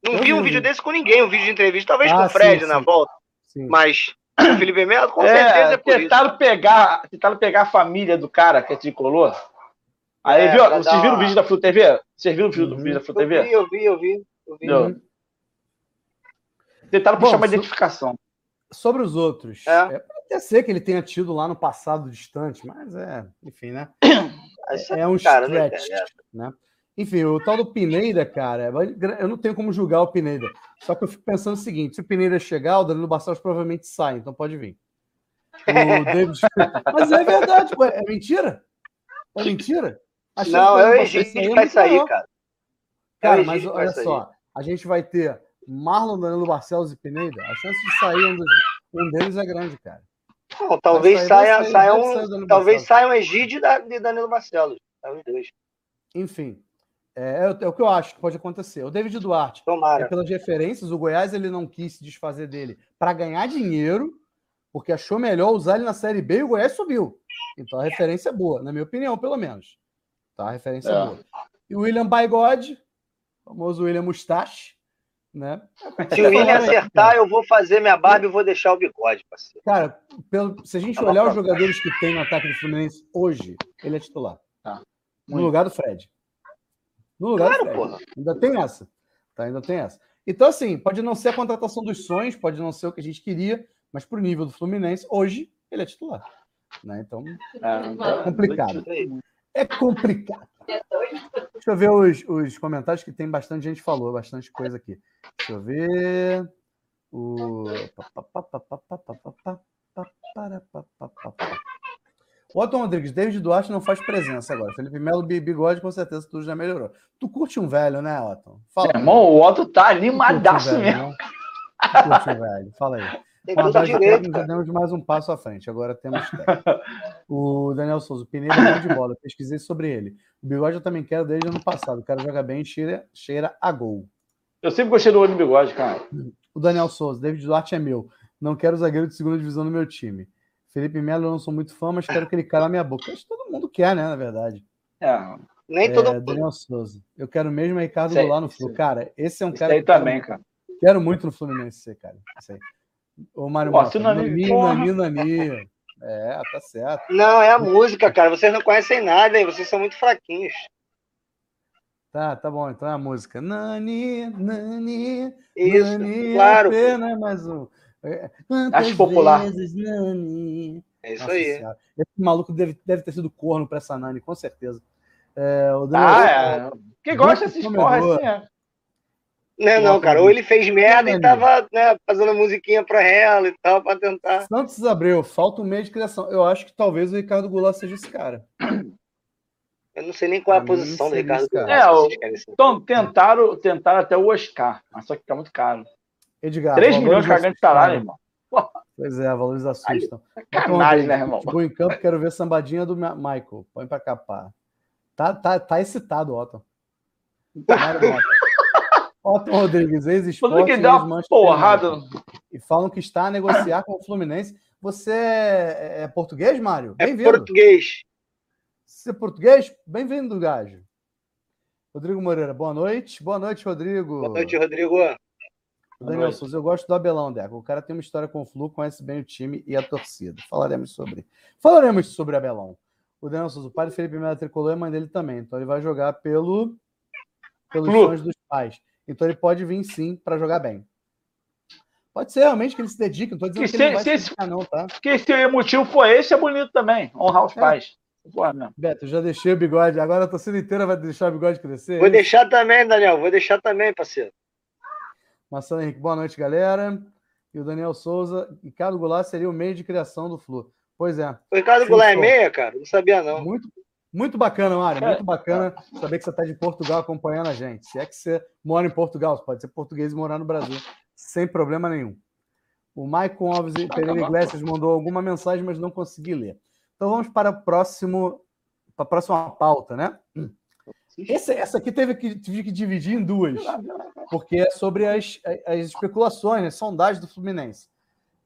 Não Eu vi um vídeo desse com ninguém, um vídeo de entrevista, talvez ah, com o Fred sim, na sim. volta. Sim. Mas o Felipe Melo, com é, certeza é por tentaram isso. Pegar, tentaram pegar a família do cara que é tricolor Aí, é, viu? Vocês viram o vídeo da Flu TV? Vocês viram o vídeo, uhum. vídeo da Flu TV? Eu vi, eu vi, eu vi. Eu vi. Tentaram puxar uma identificação. Sobre os outros, é. é. pode até ser que ele tenha tido lá no passado distante, mas é, enfim, né? É, é um cara, stretch, né? Enfim, o tal do Pineda, cara, eu não tenho como julgar o Pineda. Só que eu fico pensando o seguinte: se o Pineda chegar, o Danilo Barcelos provavelmente sai, então pode vir. O David... Mas é verdade, pô, é mentira? É mentira? não, é o Egito que vai sair, cara. Cara, mas olha só, a gente vai ter Marlon, Danilo Barcelos e Pineda. A chance de sair um, dos, um deles é grande, cara. Não, talvez saia, sair, saia um, talvez saia um Egídio e Danilo Barcelos. Os dois. Enfim. É, é, o que eu acho que pode acontecer. O David Duarte, Tomara. É pelas referências, o Goiás ele não quis se desfazer dele para ganhar dinheiro, porque achou melhor usar ele na Série B e o Goiás subiu. Então a referência é boa, na minha opinião, pelo menos. Tá? A referência é, é boa. E o William Bigode, famoso William Mustache, né? Se o William acertar, eu vou fazer minha barba e vou deixar o bigode, parceiro. Cara, pelo, se a gente olhar os jogadores que tem no ataque do Fluminense hoje, ele é titular. Tá. No lugar do Fred. No lugar claro. Porra. Ainda tem essa. Tá? Ainda tem essa. Então, assim, pode não ser a contratação dos sonhos, pode não ser o que a gente queria, mas pro nível do Fluminense, hoje, ele é titular. Né? Então, é, é complicado. É complicado. Deixa eu ver os, os comentários que tem bastante gente falou, bastante coisa aqui. Deixa eu ver. O. O Otton Rodrigues, David Duarte não faz presença agora. Felipe Melo, Bigode, com certeza tudo já melhorou. Tu curte um velho, né, Otton? Fala. Meu irmão, o Otton tá animadaço um mesmo. Tu curte um velho, fala aí. Tem direito, já demos mais um passo à frente. Agora temos o Daniel Souza, o Pineiro é de bola. Pesquisei sobre ele. O bigode eu também quero desde o ano passado. O cara joga bem e cheira, cheira a gol. Eu sempre gostei do olho do bigode, cara. O Daniel Souza, David Duarte é meu. Não quero zagueiro de segunda divisão no meu time. Felipe Melo, eu não sou muito fã, mas quero que ele cala a minha boca. Acho que todo mundo quer, né, na verdade. É. Nem é, todo mundo. Daniel Souza. Eu quero mesmo Ricardo lá no Flu. Cara, esse é um cara. Aí também, cara. Quero muito no Fluminense, cara. Isso aí. Ô, Mário Mota, Nani, Nani, Nani. É, tá certo. Não, é a música, cara. Vocês não conhecem nada, hein? Vocês são muito fraquinhos. Tá, tá bom. Então é a música. Nani, Nani. Isso, Nani, claro. Apenas mais um. É, Acho popular. Vezes, Nani. É isso Nossa aí. Senhora. Esse maluco deve, deve ter sido corno pra essa Nani, com certeza. É, o Daniel, ah, é. Quem gosta desses porra assim, é. Não, é não, cara. Ou ele fez merda e tava né, fazendo musiquinha pra ela e tal, pra tentar. Santos Abreu, falta um meio de criação. Eu acho que talvez o Ricardo Goulart seja esse cara. Eu não sei nem qual é a posição do Ricardo Goulart. É, o... então, tentaram, tentaram até o Oscar, mas só que tá muito caro. Edgar. 3 milhões de cagando de salário, irmão. Pois é, valores assustam. Sacanagem, né, irmão? Vou em campo, quero ver sambadinha do Michael. Põe pra capar. Tá, tá, tá excitado, Otto. Otto Rodrigues, ex-esporte. que dá uma porrada. E falam que está a negociar com o Fluminense. Você é, é português, Mário? É português. Você é português? Bem-vindo, Gajo. Rodrigo Moreira, boa noite. Boa noite, Rodrigo. Boa noite, Rodrigo. Daniel Souza, eu gosto do Abelão, Deco. O cara tem uma história com o Flu, conhece bem o time e a torcida. Falaremos sobre. Falaremos sobre Abelão. O Daniel Souza, o pai do Felipe Melo tricolor é mãe dele também. Então ele vai jogar pelo pelos sonhos dos pais. Então ele pode vir sim para jogar bem. Pode ser realmente que ele se dedique, não estou dizendo que, que se, ele vai se, se dedicar, não, tá? Porque se o motivo for esse, é bonito também. Honrar os é. pais. Porra, Beto, já deixei o bigode. Agora a torcida inteira vai deixar o bigode crescer. Vou é deixar também, Daniel. Vou deixar também, parceiro. Marcelo Henrique, boa noite, galera. E o Daniel Souza, Ricardo Goulart seria o meio de criação do Flu. Pois é. O Ricardo Goulart é meia, cara? Não sabia, não. Muito, muito bacana, Mário. Muito bacana saber que você está de Portugal acompanhando a gente. Se é que você mora em Portugal, você pode ser português e morar no Brasil, sem problema nenhum. O Maicon Alves e Pereira Iglesias mandou alguma mensagem, mas não consegui ler. Então vamos para, o próximo, para a próxima pauta, né? Esse, essa aqui teve que, tive que dividir em duas, porque é sobre as, as especulações, as sondagens do Fluminense.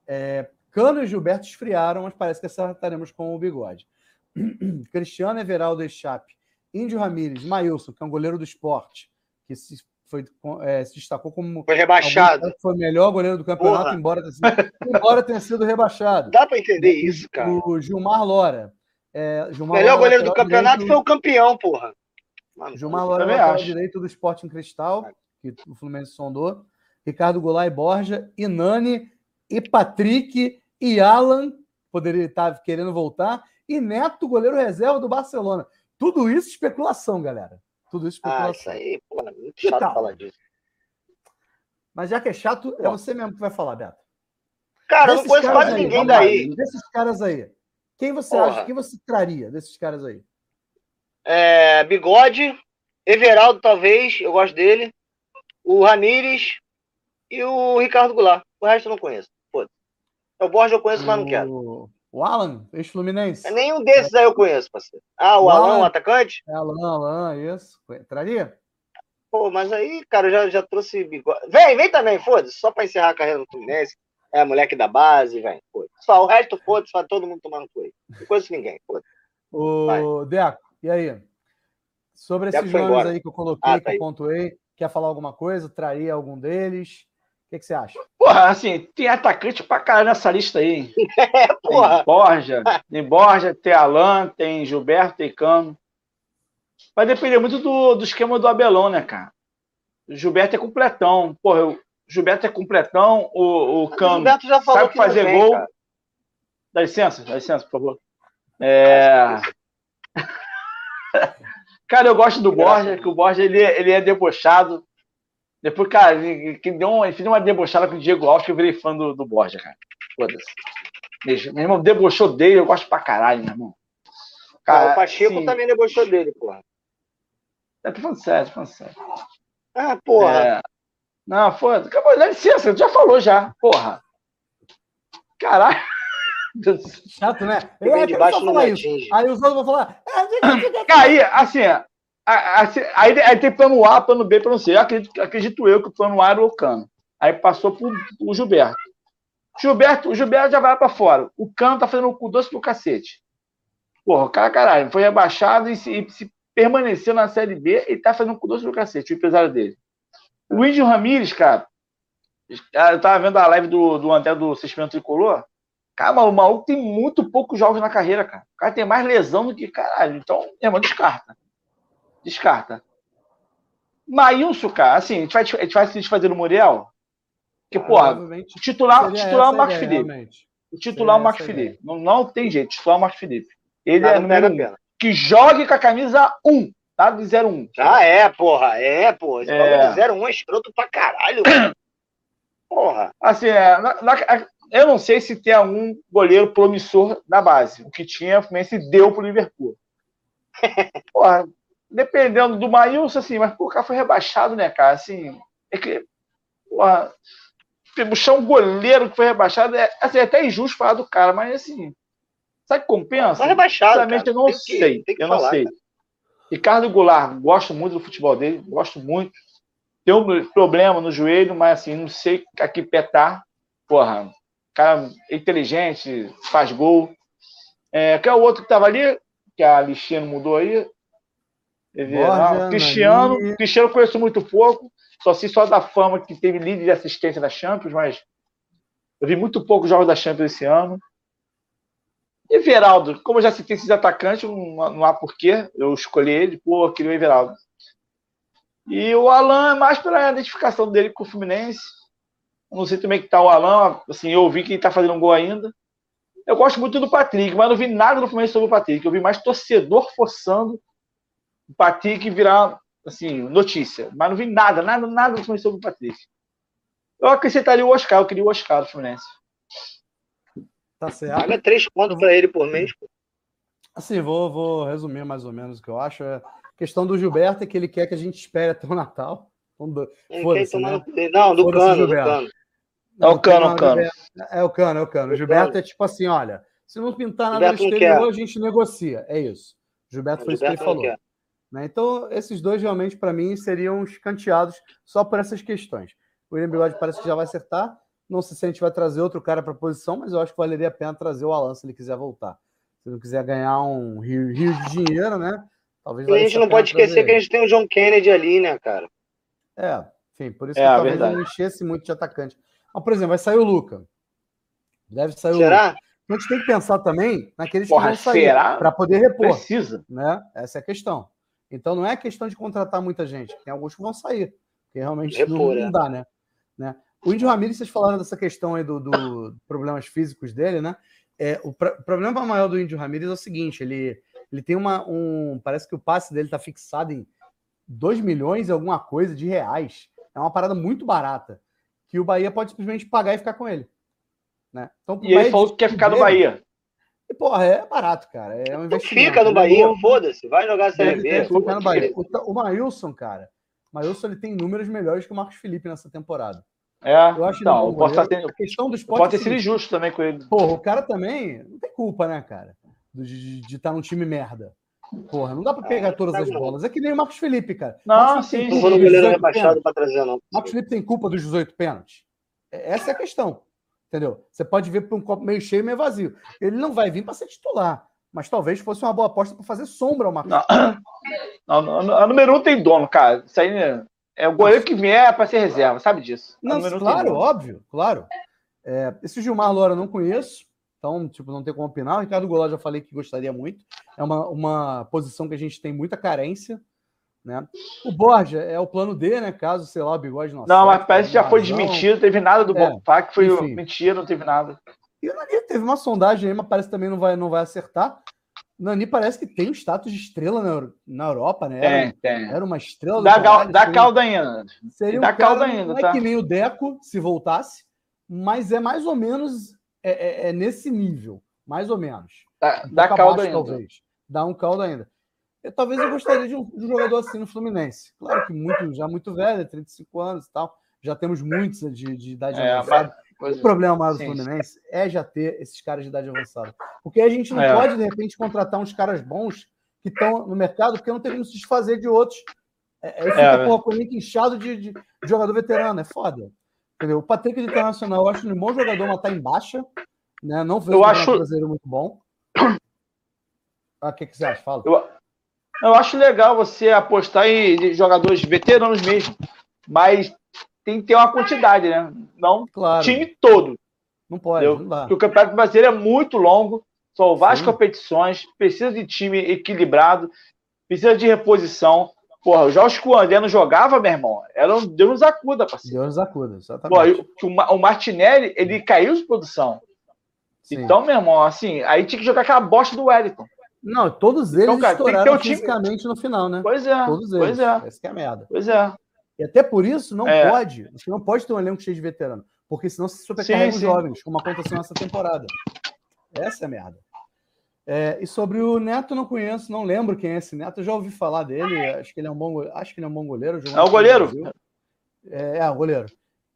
É, Cano e Gilberto esfriaram, mas parece que acertaremos com o bigode. Cristiano Everaldo Chape, Índio Ramírez, Maílson, que é um goleiro do esporte, que se, foi, é, se destacou como. Foi rebaixado. Foi o melhor goleiro do campeonato, embora tenha, sido, embora tenha sido rebaixado. Dá para entender isso, cara. O Gilmar Lora. É, Gilmar melhor Lora, goleiro do campeonato foi o campeão, porra. Mano, Gilmar Lora, lateral direito do Esporte em Cristal, que o Fluminense sondou. Ricardo Goulart e Borja, e Nani, e Patrick, e Alan, poderia estar querendo voltar, e Neto, goleiro reserva do Barcelona. Tudo isso especulação, galera. Tudo isso especulação. Ah, isso aí, pô, é muito chato falar disso. Mas já que é chato, é você mesmo que vai falar, Beto. Cara, desses eu não conheço quase aí, ninguém daí. Desses caras aí, quem você Porra. acha, quem você traria desses caras aí? É, Bigode, Everaldo, talvez, eu gosto dele. O Ramires e o Ricardo Goulart. O resto eu não conheço. Foda. O Borja eu conheço, mas não quero. O Alan, ex-Fluminense. Nenhum desses aí eu conheço, parceiro. Ah, o, o Alan, Alan, o atacante? É, Alan, Alan, isso. Traria? Pô, mas aí, cara, eu já, já trouxe bigode. Vem, vem também, foda-se, só pra encerrar a carreira no Fluminense. É moleque da base, vem, foda Só o resto, foda-se, vai todo mundo tomar no cu Não conheço ninguém, foda-se. Ô, Deco, e aí? Sobre esses nomes embora. aí que eu coloquei, ah, tá que eu pontuei, quer falar alguma coisa? Traria algum deles? O que, que, você acha? Porra, assim, tem atacante pra caralho nessa lista aí. É, porra. Tem Borja, tem Borja, tem Alan, tem Gilberto, tem Cano. Vai depender muito do, do esquema do Abelão, né, cara? O Gilberto é completão. Porra, o Gilberto é completão, o, o Cano sabe fazer vem, gol. Cara. Dá licença, dá licença, por favor. É... cara, eu gosto do Borja, que o Borja ele, é, ele é debochado. Depois, cara, ele, ele, deu uma, ele fez uma debochada com o Diego Alves, que eu virei fã do, do Borja, cara. Foda-se. Meu irmão debochou dele, eu gosto pra caralho, meu irmão. Cara, o Pacheco assim, também debochou dele, porra. É, tô falando sério, tô falando sério. Ah, porra. É... Não, foda. Acabou, dá licença, já falou já, porra. Caralho. Chato, né? Eu é, debaixo não. Aí os outros vão falar. Aí, assim, assim aí, aí, tem plano A, plano B, plano C. Eu acredito, acredito eu que o plano A era o Cano. Aí passou pro, pro Gilberto. Gilberto, o Gilberto já vai para fora. O Cano tá fazendo o cu doce pro cacete. Porra, o cara, caralho, foi rebaixado e se, e se permaneceu na Série B e tá fazendo um cu doce pro cacete, o empresário dele. O Índio Ramírez, cara, eu tava vendo a live do, do André do Sistema Tricolor. Cara, o maluco tem muito poucos jogos na carreira, cara. O cara tem mais lesão do que caralho. Então, irmão, descarta. Descarta. Maílson, cara, assim, a gente vai, a gente vai se desfazer no Muriel? Porque, porra, o titular, titular é o Marcos Felipe. Realmente. O titular é o Marcos Felipe. Não, não tem jeito, titular é o Marcos Felipe. Ele é número um. Que jogue com a camisa 1, tá? Do 01. Ah, é, porra. É, porra. Esse é. 01 é escroto pra caralho. porra. Assim, é, na, na, eu não sei se tem algum goleiro promissor na base. O que tinha, o Fluminense deu pro Liverpool. porra, dependendo do Maílson, assim, mas o cara foi rebaixado, né, cara? Assim, é que. Porra, puxar um goleiro que foi rebaixado é, assim, é até injusto falar do cara, mas assim, Sabe que compensa? Tá rebaixado. Sinceramente, eu não tem sei. Que, eu falar, não sei. Cara. Ricardo Goulart, gosto muito do futebol dele, gosto muito. Tem um problema no joelho, mas assim, não sei a que petar. Porra, cara inteligente, faz gol. É, qual é o outro que tava ali? Que a Lixino mudou aí. Borja, Cristiano, Nani... Cristiano conheço muito pouco, só sei só da fama que teve líder de assistência da Champions, mas eu vi muito pouco jogos da Champions esse ano. Everaldo, como eu já citei esses atacantes, não, não há porquê eu escolhi ele, pô, eu queria o Everaldo. E o Alan é mais pela identificação dele com o Fluminense. Não sei também que tá o Alan, assim, eu vi que ele tá fazendo um gol ainda. Eu gosto muito do Patrick, mas não vi nada do Fluminense sobre o Patrick. Eu vi mais torcedor forçando o Patrick virar, assim, notícia. Mas não vi nada, nada, nada do Fluminense sobre o Patrick. Eu acrescentaria o Oscar, eu queria o Oscar do Fluminense. Tá certo. Paga três pontos para ele por mês. Pô. Assim, vou, vou resumir mais ou menos o que eu acho. É, a questão do Gilberto é que ele quer que a gente espere até o Natal. Então, né? Não, do cano, do cano. É o cano, o cano. É o cano, é o cano. O Gilberto é tipo assim: olha, se não pintar nada no exterior, a gente negocia. É isso. O Gilberto foi Gilberto isso que ele falou. Né? Então, esses dois realmente, para mim, seriam escanteados só por essas questões. O William Bigode parece que já vai acertar. Não sei se a gente vai trazer outro cara para a posição, mas eu acho que valeria a pena trazer o Alan se ele quiser voltar. Se ele quiser ganhar um rio, rio de dinheiro, né? Talvez a gente não pode esquecer que a gente tem o John Kennedy ali, né, cara? É, enfim, por isso é, que talvez verdade. não enchesse muito de atacante. Mas, por exemplo, vai sair o Luca. Deve sair será? o Luca. Então a gente tem que pensar também naqueles Porra, que vão sair para poder repor. Precisa. Né? Essa é a questão. Então não é questão de contratar muita gente. Tem alguns que vão sair. Porque realmente repor, não, não, é. dá, né? né? O Índio Ramirez, vocês falaram dessa questão aí do, do problemas físicos dele, né? É, o, o problema maior do Índio Ramirez é o seguinte: ele, ele tem uma. Um, parece que o passe dele está fixado em 2 milhões e alguma coisa de reais. É uma parada muito barata. Que o Bahia pode simplesmente pagar e ficar com ele. Né? Então, e ele falou que quer ficar no Bahia. E, porra, é barato, cara. É um então Fica no Bahia, foda-se. Vai jogar a Série B. Fica no Bahia. O, o Mailson, cara. O Mailson ele tem números melhores que o Marcos Felipe nessa temporada. É, eu acho não, não posso ter, a questão do esporte. Pode ter sido injusto também com ele. Porra, o cara também não tem culpa, né, cara? De estar tá num time merda. Porra, não dá para pegar todas as bolas. É que nem o Marcos Felipe, cara. Não, sim. Não foram goleiro rebaixado para trazer, não. Marcos Felipe tem culpa dos 18 pênaltis. É, essa é a questão. Entendeu? Você pode ver para um copo meio cheio, meio vazio. Ele não vai vir para ser titular. Mas talvez fosse uma boa aposta para fazer sombra ao Marcos. Não, não, não, a número um tem dono, cara. Isso aí é o goleiro que vier para ser reserva, sabe disso? Não, claro, óbvio, claro. É, esse Gilmar Lora eu não conheço. Então, tipo, não tem como opinar. O Ricardo Goulart já falei que gostaria muito. É uma, uma posição que a gente tem muita carência. Né? O Borja é o plano D, né? Caso, sei lá, o bigode não. Não, mas parece que já foi desmentido, teve nada do é, Bonfá, que foi enfim. mentira, não teve nada. E o Nani teve uma sondagem aí, mas parece que também não vai, não vai acertar. O Nani parece que tem um status de estrela na, na Europa, né? Era, tem, era uma estrela da, gal, da calda ainda. Seria da um calda ainda, não é tá? é que nem o Deco, se voltasse, mas é mais ou menos é, é, é nesse nível, mais ou menos. Dá, um dá caldo ainda. Talvez. Dá um caldo ainda. Eu, talvez eu gostaria de um, de um, jogador assim no Fluminense. Claro que muito, já muito velho, 35 anos e tal. Já temos muitos de, de idade é, avançada. Mas, o problema maior do Fluminense é já ter esses caras de idade avançada. Porque a gente não é. pode, de repente, contratar uns caras bons que estão no mercado, porque não tem como se desfazer de outros. É, aí fica, é, porra, com o link inchado de, de, de jogador veterano. É foda. Entendeu? O Patrick do Internacional, eu acho um bom jogador, mas tá em baixa. Né? Não vejo eu acho... brasileiro muito bom. Ah, o que, que você acha? Fala. Eu, eu acho legal você apostar em jogadores veteranos mesmo, mas tem que ter uma quantidade, né? Não claro. time todo. Não pode, não dá. Porque o Campeonato Brasileiro é muito longo, são várias Sim. competições, precisa de time equilibrado, precisa de reposição. Porra, o André não jogava, meu irmão, era um Deus nos acuda, parceiro. Deus nos acuda, exatamente. Porra, o, Martinelli, ele caiu de produção. Sim. Então, meu irmão, assim, aí tinha que jogar aquela bosta do Wellington. Não, todos eles então, cara, estouraram fisicamente no final, né? Pois é. Todos eles. Pois é. Essa é a merda. Pois é. E até por isso não é. pode, não pode ter um elenco cheio de veterano, porque senão se sobrecarrega os jovens, como aconteceu nessa temporada. Essa é a merda. É, e sobre o Neto, não conheço, não lembro quem é esse Neto. Eu já ouvi falar dele. Acho que ele é um bom, acho que ele é um bom goleiro. É o goleiro? É, é, o goleiro.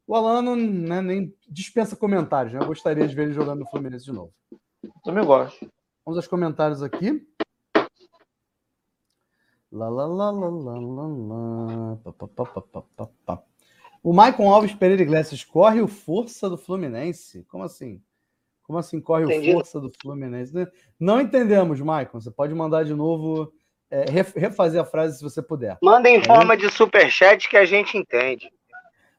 O Alano né, nem dispensa comentários. Né? Eu gostaria de ver ele jogando no Fluminense de novo. Também gosto. Vamos aos comentários aqui. Lá, lá, lá, lá, lá, lá, lá. Pá, pá, pá, pá, pá, O Maicon Alves Pereira Iglesias corre o força do Fluminense? Como assim? Como assim corre Entendi. o força do Fluminense? Não entendemos, Maicon. Você pode mandar de novo, é, refazer a frase se você puder. Manda em forma de superchat que a gente entende.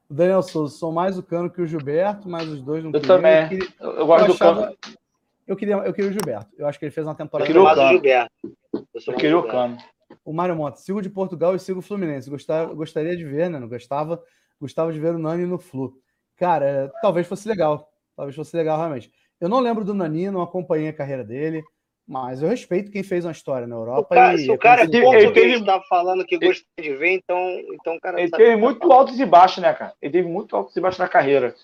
O Daniel Souza, sou mais o Cano que o Gilberto, mas os dois não Eu também. Eu, queria... eu gosto eu achava... do Cano. Eu queria, eu queria o Gilberto. Eu acho que ele fez uma temporada. Eu queria o Cano. Gilberto. Eu, eu queria o Cano. O Mário Mota, sigo de Portugal e sigo o Fluminense. Gostava, gostaria de ver, né? Não gostava, gostava de ver o Nani no Flu. Cara, talvez fosse legal. Talvez fosse legal, realmente. Eu não lembro do Nani, não acompanhei a carreira dele, mas eu respeito quem fez uma história na Europa. O cara, e, se o cara é português está falando que gosta de ver, então, então o cara. Ele teve tá muito altos e baixos, né, cara? Ele teve muito altos e baixos na carreira.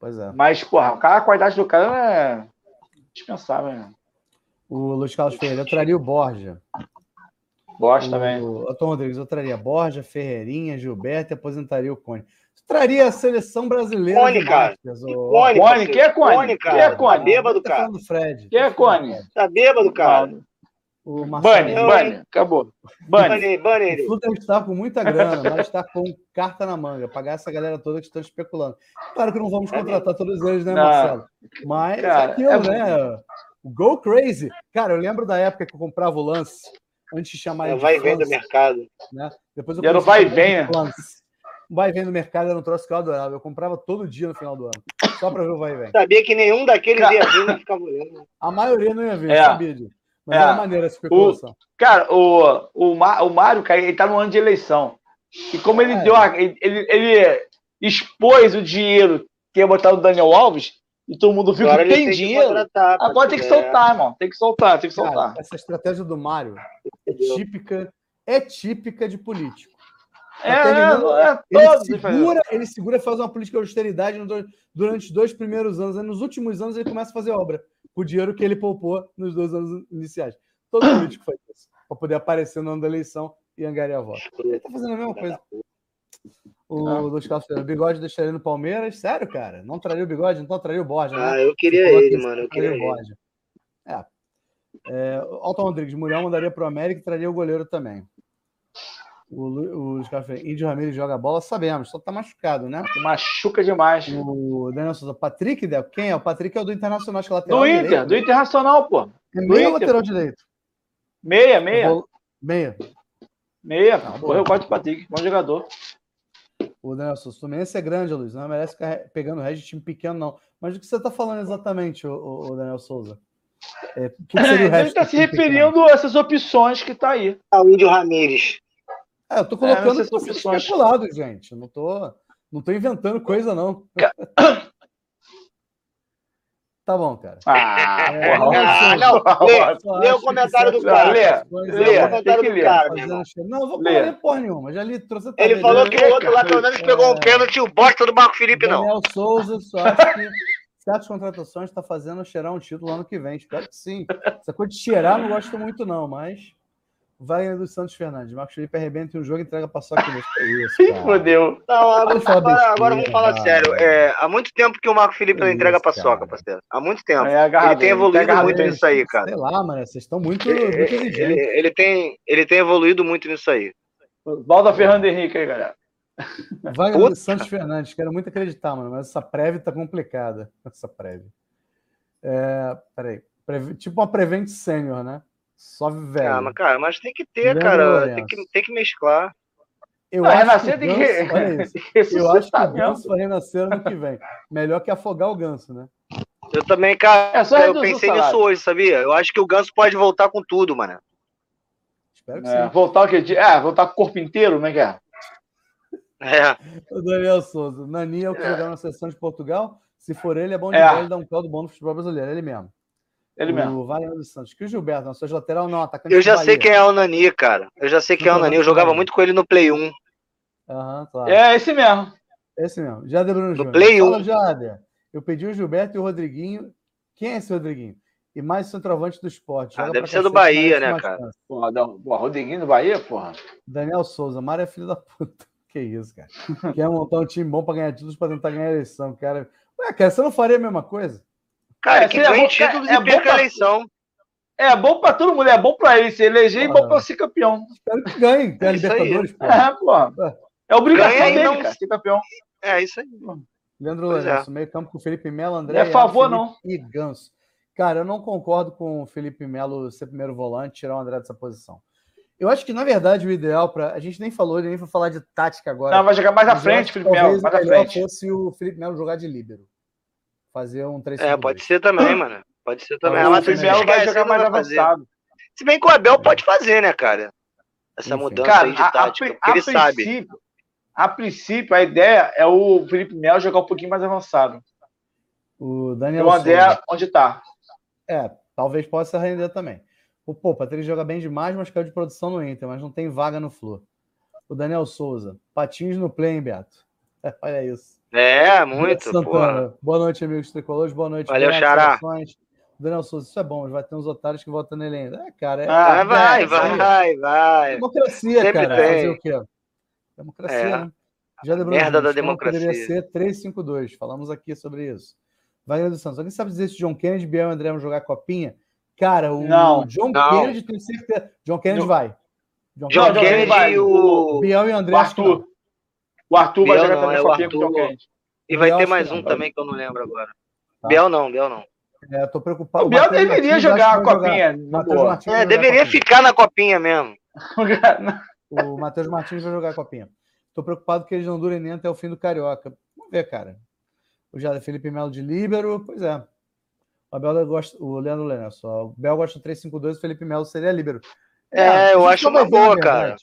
Pois é. Mas, porra, a qualidade do cara é dispensável, né? O Luiz Carlos Ferreira, eu traria o Borja. Gosto também. O Tom Rodrigues, eu traria Borja, Ferreirinha, Gilberto e aposentaria o Cone. Traria a seleção brasileira. Cone, cara. O... Cone, Cone, quem é Cone? Cone, cara. Quem é Cone? Tá bêbado, cara. Do Fred. Quem é Cone? Tá bêbado, cara. O Bunny, Bunny, acabou. Bunny. Bunny. O Fluter está com muita grana, mas está com carta na manga, pagar essa galera toda que estão especulando. Claro que não vamos contratar todos eles, né, Marcelo? Mas cara, aquilo, é... né? Go crazy. Cara, eu lembro da época que eu comprava o lance antes de chamar ele. Vai vem do mercado. Né? Depois eu e era o vai e vem, né? Vai vem do mercado era um troço que eu adorava. Eu comprava todo dia no final do ano. Só para ver o vai vem. Sabia que nenhum daqueles cara... ia vir e ficava olhando. A maioria não ia vir, é. sabia disso. Mas é. era maneira essa especulação. O, cara, o, o, o Mário, cara, ele tá no ano de eleição. E como ele é. deu a, ele, ele expôs o dinheiro que ia botar no Daniel Alves, e todo mundo viu Agora que tem, tem dinheiro. Agora tem que soltar, irmão. Tem que soltar, tem que soltar. Cara, essa estratégia do Mário é típica, é típica de político. É, tá é, ele, segura, ele segura faz uma política de austeridade durante os dois primeiros anos. Aí nos últimos anos ele começa a fazer obra com o dinheiro que ele poupou nos dois anos iniciais. Todo político faz isso. Para poder aparecer no ano da eleição e angariar a voto. Ele está fazendo a mesma coisa. O ah. Luiz Carlos o bigode deixaria no Palmeiras. Sério, cara? Não traria o bigode, então traria o Borja. Né? Ah, eu queria ele, mano. Eu queria o Borja. É. É, Alton Rodrigues, Muriel mandaria para o América e traria o goleiro também. O, o Luiz Carlos Índio Ramirez joga bola, sabemos, só tá machucado, né? Machuca demais. O Daniel Souza, Patrick, quem é? O Patrick é o do Internacional, acho que é lateral. Do Inter, direito. do Internacional, pô. É meia ou lateral direito? Meia, meia. Vou... Meia. Meia, ah, pô, eu gosto do Patrick, bom jogador. O Daniel Souza, o Fluminense é grande, Luiz, não merece ficar pegando o de time pequeno, não. Mas do que você tá falando exatamente, o, o, o Daniel Souza? É, que que seria o Ele está se referindo a essas opções que tá aí. O Índio Ramirez. É, eu tô colocando é, opções especulado, gente. Eu não tô, não tô inventando coisa, não. Tá bom, cara. Ah, é, porra, ah, não, lê, lê o comentário do cara. Lê, lê, o comentário do cara. Não, vou ler porra nenhuma. Já li, trouxe Ele falou que o outro lá pelo menos pegou um pênalti o bosta do Marco Felipe, não. Daniel Souza, só acho que certas contratações está fazendo cheirar um título ano que vem. Espero que sim. Essa coisa de cheirar não gosto muito, não, mas. Wagner dos Santos Fernandes. Marcos Felipe arrebenta em um jogo e entrega para só que isso. Cara. Fodeu. Não, agora, agora, agora vamos falar cara. sério. É, há muito tempo que o Marco Felipe não entrega paçoca, parceiro. Há muito tempo. É, ele tem evoluído muito nisso aí, cara. Sei lá, mano. Vocês estão muito, muito ele, ele, ele, tem, ele tem evoluído muito nisso aí. Volta Fernando Henrique aí, galera. Wagner dos Santos Fernandes. Quero muito acreditar, mano, mas essa prévia tá complicada. Essa prévia. É, peraí. Tipo uma Prevent Sênior, né? Só velho. Ah, mas, cara, mas tem que ter, cara. Tem que, tem que mesclar. Eu não, acho renascer que Ganso, tem que... Eu acho que o Ganso vai renascer ano que vem. Melhor que afogar o Ganso, né? Eu também, cara, é eu pensei nisso hoje, sabia? Eu acho que o Ganso pode voltar com tudo, mano. Espero que é, sim. Voltar o quê? É, voltar com o corpo inteiro, né, é? É. O Daniel Souza. Nani é o que é. jogar na seleção de Portugal. Se for ele, é bom de é. bola e dá um caldo bom no futebol brasileiro. Ele mesmo. Ele mesmo. O Wagner dos Santos. Que o Gilberto, não sou lateral, não, atacante. Eu já sei quem é o Nani, cara. Eu já sei quem é o Nani. Eu jogava muito com ele no Play 1. Aham, claro. É esse mesmo. Esse mesmo. Jader Bruno Júnior. No Play 1. Fala, Jader. Eu pedi o Gilberto e o Rodriguinho. Quem é esse Rodriguinho? E mais centroavante do esporte. Ah, deve ser do Bahia, né, cara? Porra, não, porra, Rodriguinho do Bahia, porra. Daniel Souza. Mário é filho da puta. Que isso, cara. Quer montar um time bom para ganhar títulos para tentar ganhar a eleição, cara. Ué, cara, você não faria a mesma coisa? Cara, é, que ganhe é títulos é, e perca a eleição. É bom pra todo mundo, é bom pra ele se eleger e bom pra ser campeão. Espero que ganhe, a Libertadores, pô. É, pô. É, é obrigação dele, não... cara, ser campeão. É isso aí. Leandro Lourenço, é. meio campo com Felipe Melo, André. Não é favor, não. E Ganso. Cara, eu não concordo com o Felipe Melo ser primeiro volante tirar o André dessa posição. Eu acho que, na verdade, o ideal para. A gente nem falou, nem foi falar de tática agora. Não, vai jogar mais à frente, Felipe Melo. Mais à frente. fosse o Felipe Melo jogar de líbero. Fazer um 3 É, pode ser também, mano. Pode ser também. O Felipe Melo vai jogar mais avançado. Se bem que o Abel pode fazer, né, cara? Essa Enfim. mudança cara, aí de tática, a, a, ele sabe. A princípio, a ideia é o Felipe Melo jogar um pouquinho mais avançado. O Daniel o André, Souza. onde tá? É, talvez possa render também. O pô, o Patrick joga bem demais, mas caiu de produção no Inter, mas não tem vaga no Flu. O Daniel Souza, patins no play, hein, Beto? Olha isso. É, muito. Boa noite, amigos tricolores. Boa noite. Valeu, Xará. Daniel Souza, isso é bom, vai ter uns otários que votam nele ainda. É, cara. É, ah, vai, é, vai, vai, vai. Democracia, Sempre cara. Tem. Fazer o quê? Democracia, é. né? Já Merda da democracia. Poderia ser 352. Falamos aqui sobre isso. Wagner dos Santos. Alguém sabe dizer se John Kennedy, Biel e André vão jogar copinha? Cara, o não, John não. Kennedy tem certeza. John Kennedy não. vai. John, John Kennedy, Kennedy vai. e o. Biel e André. O Arthur. O Arthur Biel vai jogar também é com o Kennedy. E vai Biel ter mais um também que eu não lembro agora. Tá. Biel não, Biel não. É, tô preocupado. O Biel deveria Martins, jogar a copinha. Jogar. É, deveria ficar na copinha mesmo. o Matheus Martins vai jogar a copinha. Tô preocupado que eles não durem nem até o fim do Carioca. Vamos ver, cara. O Jada Felipe Melo de Líbero, pois é. O Abel gosta, o Leandro Lourenço, o Bel gosta do 352, o Felipe Melo seria Líbero. É, é eu acho uma boa, cara.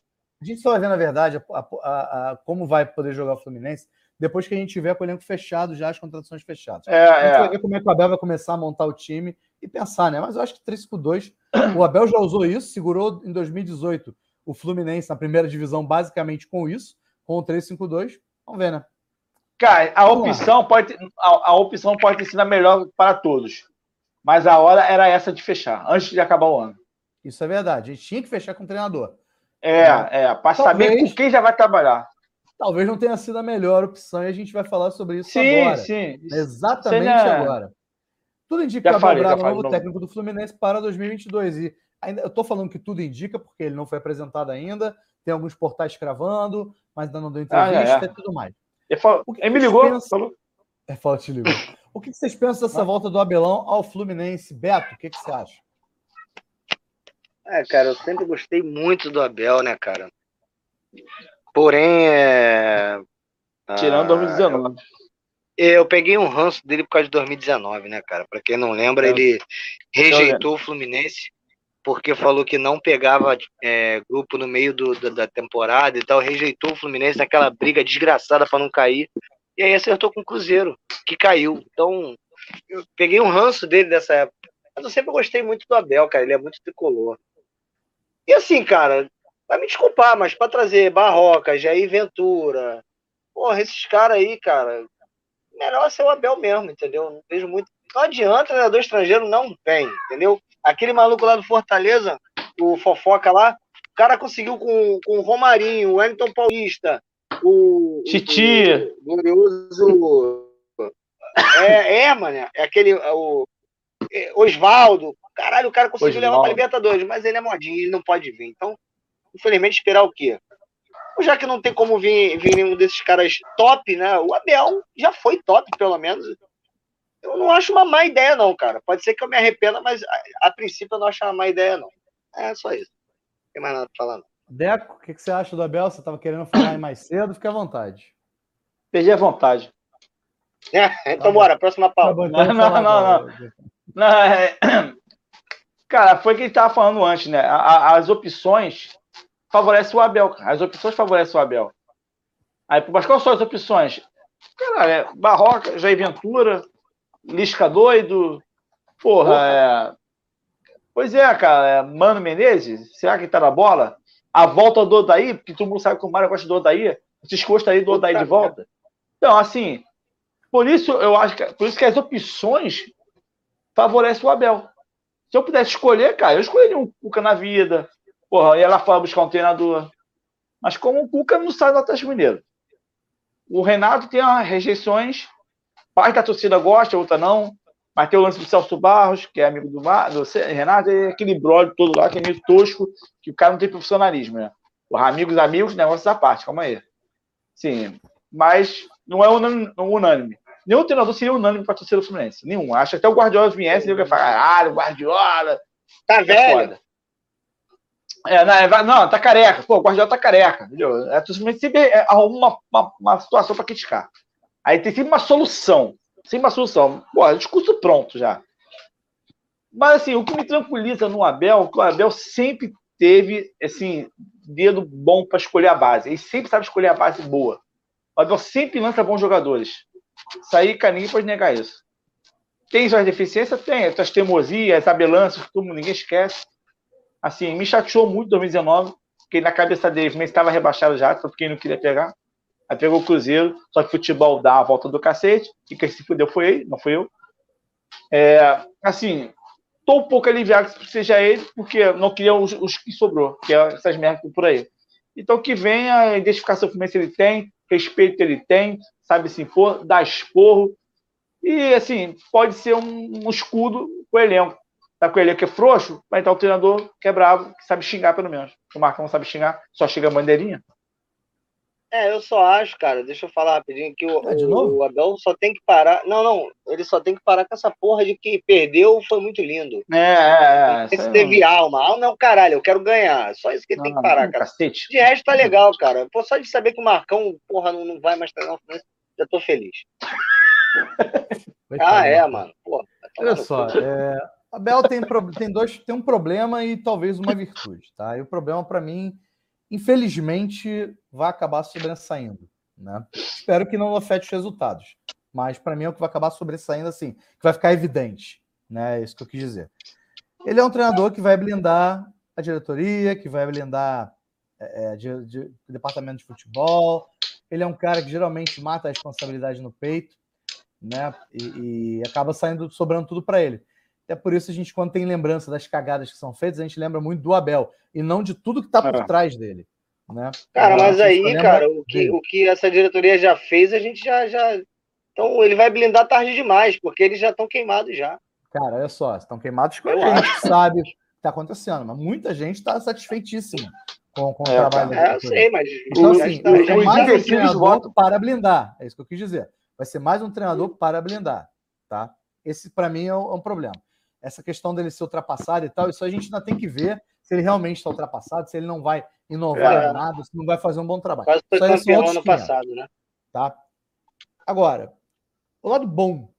A gente só vai ver, na verdade, a, a, a, como vai poder jogar o Fluminense depois que a gente tiver com o elenco fechado, já as contratações fechadas. É, a gente é. vai ver como é que o Abel vai começar a montar o time e pensar, né? Mas eu acho que 3-5-2, o Abel já usou isso, segurou em 2018 o Fluminense na primeira divisão, basicamente com isso, com o 3-5-2. Vamos ver, né? Cara, a opção, pode, a, a, opção pode ter sido a melhor para todos. Mas a hora era essa de fechar, antes de acabar o ano. Isso é verdade. A gente tinha que fechar com o treinador. É, é, para saber com quem já vai trabalhar talvez não tenha sido a melhor opção e a gente vai falar sobre isso sim, agora. Sim, Exatamente é... agora. Tudo indica que o Abel Braga é o novo técnico do Fluminense para 2022. E ainda, eu estou falando que tudo indica, porque ele não foi apresentado ainda, tem alguns portais cravando, mas ainda não deu entrevista ah, é, é. e tudo mais. Ele, ele me ligou, pensam... falou. É, fala, te ligou. O que vocês pensam dessa volta do Abelão ao Fluminense? Beto, o que, que você acha? É, cara, eu sempre gostei muito do Abel, né, cara? Porém, é. Tirando 2019. Ah, eu peguei um ranço dele por causa de 2019, né, cara? Para quem não lembra, ele rejeitou o Fluminense porque falou que não pegava é, grupo no meio do, da, da, temporada e tal, rejeitou o Fluminense naquela briga desgraçada para não cair, e aí acertou com o Cruzeiro, que caiu. Então, eu peguei um ranço dele dessa época. Mas eu sempre gostei muito do Abel, cara, ele é muito tricolor. E assim, cara, vai me desculpar, mas para trazer Barroca, Jair Ventura, porra, esses caras aí, cara, melhor ser o Abel mesmo, entendeu? Não vejo muito. Não adianta, treinador estrangeiro não vem, entendeu? Aquele maluco lá do Fortaleza, o Fofoca lá, o cara conseguiu com, com o Romarinho, o Wellington Paulista, o. Titi. O, glorioso. É, é, mano, é aquele. O, é, Osvaldo. Caralho, o cara conseguiu Osvaldo. levar pra Libertadores, mas ele é modinho, ele não pode vir. Então, infelizmente, esperar o quê? Já que não tem como vir, vir nenhum desses caras top, né? O Abel já foi top, pelo menos. Eu não acho uma má ideia, não, cara. Pode ser que eu me arrependa, mas a, a princípio eu não acho uma má ideia, não. É só isso. Não tem mais nada pra falar, não. Deco, o que, que, você acha do Abel? Você estava querendo falar aí mais cedo? Fique à vontade. Perdi a vontade. É, então tá bora, próxima pauta. Tá então não, não, não, não, não. é... Cara, foi o que gente estava falando antes, né? as opções favorecem o Abel. As opções favorecem o Abel. Aí, mas quais são as opções? Cara, é Barroca, Jair Ventura, Lisca doido. Porra, é... Pois é, cara. É Mano Menezes, será que tá na bola? A volta do Odaí, porque todo mundo sabe que o Mário gosta do Odaí. Vocês aí do Odaí de volta? Então, assim, por isso eu acho que, por isso que as opções favorecem o Abel. Se eu pudesse escolher, cara, eu escolheria um Cuca na vida. Porra, ia lá fora buscar um treinador. Mas como o Cuca não sai do Atlético Mineiro. O Renato tem rejeições parte da torcida gosta, outra não. Mas tem o lance do Celso Barros, que é amigo do, Mar, do Renato, e aquele brother todo lá, que é meio tosco, que o cara não tem profissionalismo, né? Os amigos, amigos, negócio da parte, calma aí. Sim, mas não é unânime. Nenhum treinador seria unânime para a torcida do Fluminense. Nenhum. Acho até o Guardiola viesse, ele ia falar, caralho, Guardiola. Tá é velho. É, não, é, não, tá careca. Pô, o Guardiola tá careca. Entendeu? A torcida sempre arruma uma, uma, uma situação para criticar. Aí tem sempre uma solução. Sempre uma solução. Pô, discurso pronto já. Mas assim, o que me tranquiliza no Abel, que o Abel sempre teve, assim, dedo bom para escolher a base. Ele sempre sabe escolher a base boa. O Abel sempre lança bons jogadores. Aí, Caninho pode negar isso. Tem suas deficiências? Tem. Suas teimosias, abelanças, mundo, ninguém esquece. Assim, me chateou muito em 2019, porque na cabeça dele, estava rebaixado já, porque ele não queria pegar. Aí pegou o Cruzeiro, só que futebol dá a volta do cacete, e quem se fudeu foi ele, não foi eu. É, assim, tô um pouco aliviado que seja ele, porque não queria os, os que sobrou, que é essas merdas por aí. Então que venha, a identificação Fluminense ele tem, respeito ele tem, sabe se impor, dá esporro, e assim, pode ser um, um escudo o elenco. Tá com o elenco que é frouxo, vai estar o treinador que é bravo, que sabe xingar pelo menos. O Marcão sabe xingar, só chega a bandeirinha. É, eu só acho, cara, deixa eu falar rapidinho que o, é o, o, Abel só tem que parar. Não, não, ele só tem que parar com essa porra de que perdeu foi muito lindo. É, é, é. Esse teve não... alma. Alma é o caralho, eu quero ganhar. Só isso que ele tem que parar, cara. Cacete. De resto tá legal, cara. Pô, só de saber que o Marcão, porra, não, não vai mais treinar já tô feliz. ah, é, mano. Porra, Olha só, é, Abel tem, tem, dois, tem um problema e talvez uma virtude, tá? E o problema para mim infelizmente, vai acabar sobressaindo. Né? Espero que não afete os resultados, mas para mim é o que vai acabar sobressaindo assim, que vai ficar evidente. Né? É isso que eu quis dizer. Ele é um treinador que vai blindar a diretoria, que vai blindar é, é de, de, o departamento de futebol. Ele é um cara que geralmente mata a responsabilidade no peito, né? E, e acaba saindo, sobrando tudo para ele. É por isso a gente, quando tem lembrança das cagadas que são feitas, a gente lembra muito do Abel e não de tudo que está por é. trás dele. Né? Cara, mas aí, cara, o que, o que essa diretoria já fez, a gente já, já. Então ele vai blindar tarde demais, porque eles já estão queimados já. Cara, olha só, estão queimados com a gente, sabe o que está acontecendo, mas muita gente está satisfeitíssima com, com é, o trabalho é, eu sei, mas então, assim, tá, é mais um treinador para blindar. É isso que eu quis dizer. Vai ser mais um treinador para blindar, tá? Esse para mim é um, é um, problema. Essa questão dele ser ultrapassado e tal, isso a gente ainda tem que ver se ele realmente está ultrapassado, se ele não vai inovar é. nada, se não vai fazer um bom trabalho. Quase foi campeão ano passado, né? Tá? Agora, o lado bom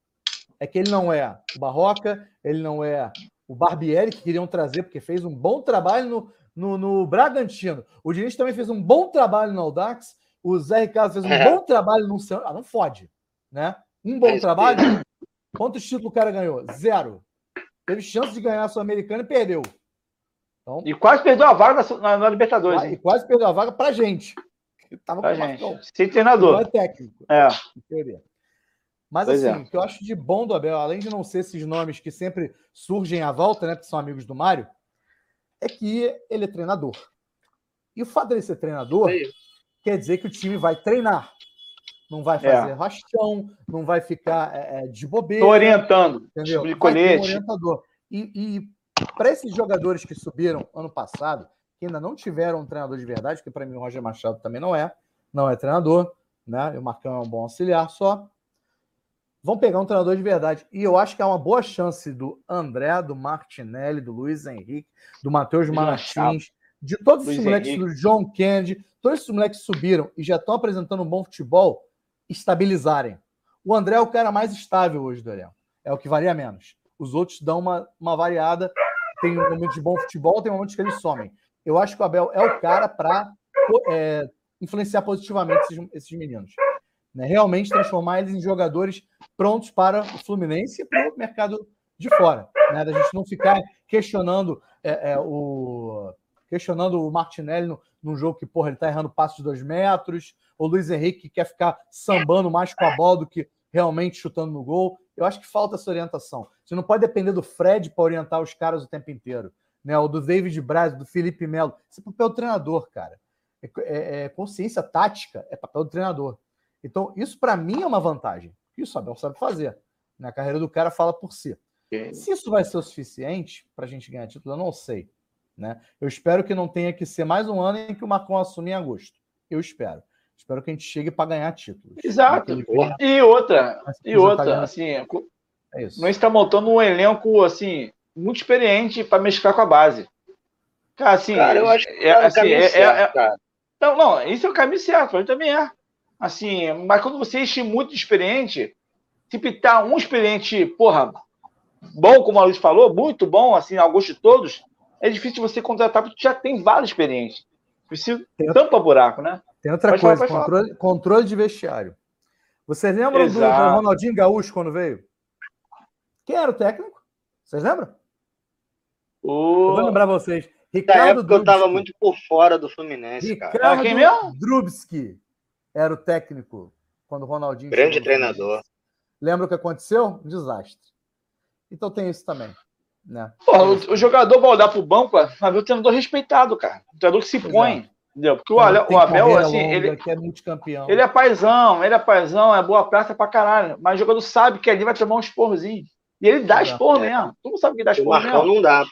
é que ele não é o Barroca, ele não é o Barbieri, que queriam trazer, porque fez um bom trabalho no, no, no Bragantino. O Diniz também fez um bom trabalho no Audax. O Zé Ricardo fez um é. bom trabalho no Ah, não fode, né? Um bom é trabalho. Quantos títulos o cara ganhou? Zero. Teve chance de ganhar a Sul-Americana e perdeu. Então, e quase perdeu a vaga na, na, na Libertadores. E quase perdeu a vaga pra gente. Tava pra gente. Sem treinador. Não é técnico. É. Mas pois assim, é. o que eu acho de bom do Abel, além de não ser esses nomes que sempre surgem à volta, né? Que são amigos do Mário, é que ele é treinador. E o fato dele ser treinador é quer dizer que o time vai treinar. Não vai fazer é. rastão, não vai ficar é, é de bobeira. Estou orientando. Entendeu? De colete. Um orientador. E, e para esses jogadores que subiram ano passado, que ainda não tiveram um treinador de verdade, que para mim o Roger Machado também não é, não é treinador, né? E o Marcão é um bom auxiliar só. Vão pegar um treinador de verdade. E eu acho que há uma boa chance do André, do Martinelli, do Luiz Henrique, do Matheus Martins, de todos Luiz esses moleques, Henrique. do John Kennedy, todos esses moleques que subiram e já estão apresentando um bom futebol, estabilizarem. O André é o cara mais estável hoje do elenco. É o que varia menos. Os outros dão uma, uma variada. Tem um momento de bom futebol, tem momentos que eles somem. Eu acho que o Abel é o cara para é, influenciar positivamente esses, esses meninos. Né? Realmente transformar eles em jogadores prontos para o Fluminense e para o mercado de fora. Né? Da gente não ficar questionando é, é, o questionando o Martinelli no, num jogo que, porra, ele tá errando passos de dois metros, o Luiz Henrique que quer ficar sambando mais com a bola do que realmente chutando no gol. Eu acho que falta essa orientação. Você não pode depender do Fred para orientar os caras o tempo inteiro. Né? Ou do David Braz, do Felipe Melo. Isso é papel do treinador, cara. É, é, é consciência tática, é papel do treinador. Então, isso para mim é uma vantagem. Isso o Abel sabe fazer. Na carreira do cara fala por si. Se isso vai ser o suficiente para a gente ganhar título, eu não sei. Né? Eu espero que não tenha que ser mais um ano em que o Marcon assume em agosto. Eu espero. Espero que a gente chegue para ganhar títulos. Exato. E outra, e outra, tá assim, é isso. nós está montando um elenco assim muito experiente para mesclar com a base. Cara, assim, cara, eu acho que é, é, assim, é, certo, é, Não, não, isso é o caminho certo, ele também é. Assim, mas quando você enche muito experiente, se pintar um experiente, porra, bom, como a Luiz falou, muito bom, assim, ao gosto de todos, é difícil você contratar porque já tem vários experientes. Precisa tem tampa buraco, né? Tem outra pode coisa, falar, controle, controle, de vestiário. Vocês lembram do, do, Ronaldinho Gaúcho quando veio? Quem era o técnico? Vocês lembram? O... Eu vou lembrar vocês. Ricardo Na época eu tava muito por fora do Fluminense, Ricardo cara. Ah, quem mesmo? Drubski era o técnico quando o Ronaldinho. Grande treinador. Lembra o que aconteceu? Um desastre. Então tem isso também. Né? Porra, o, o, jogador vai olhar pro banco, vai ver o treinador respeitado, cara. O treinador que se põe. É. Entendeu? Porque o, o Abel, assim, ele, que é multicampeão. ele é paizão, ele é paizão, é boa praça pra caralho. Mas o jogador sabe que ali vai tomar um esporrozinho. E ele dá esporro é. mesmo. Tu não sabe que dá esporro mesmo. Marcão não dá.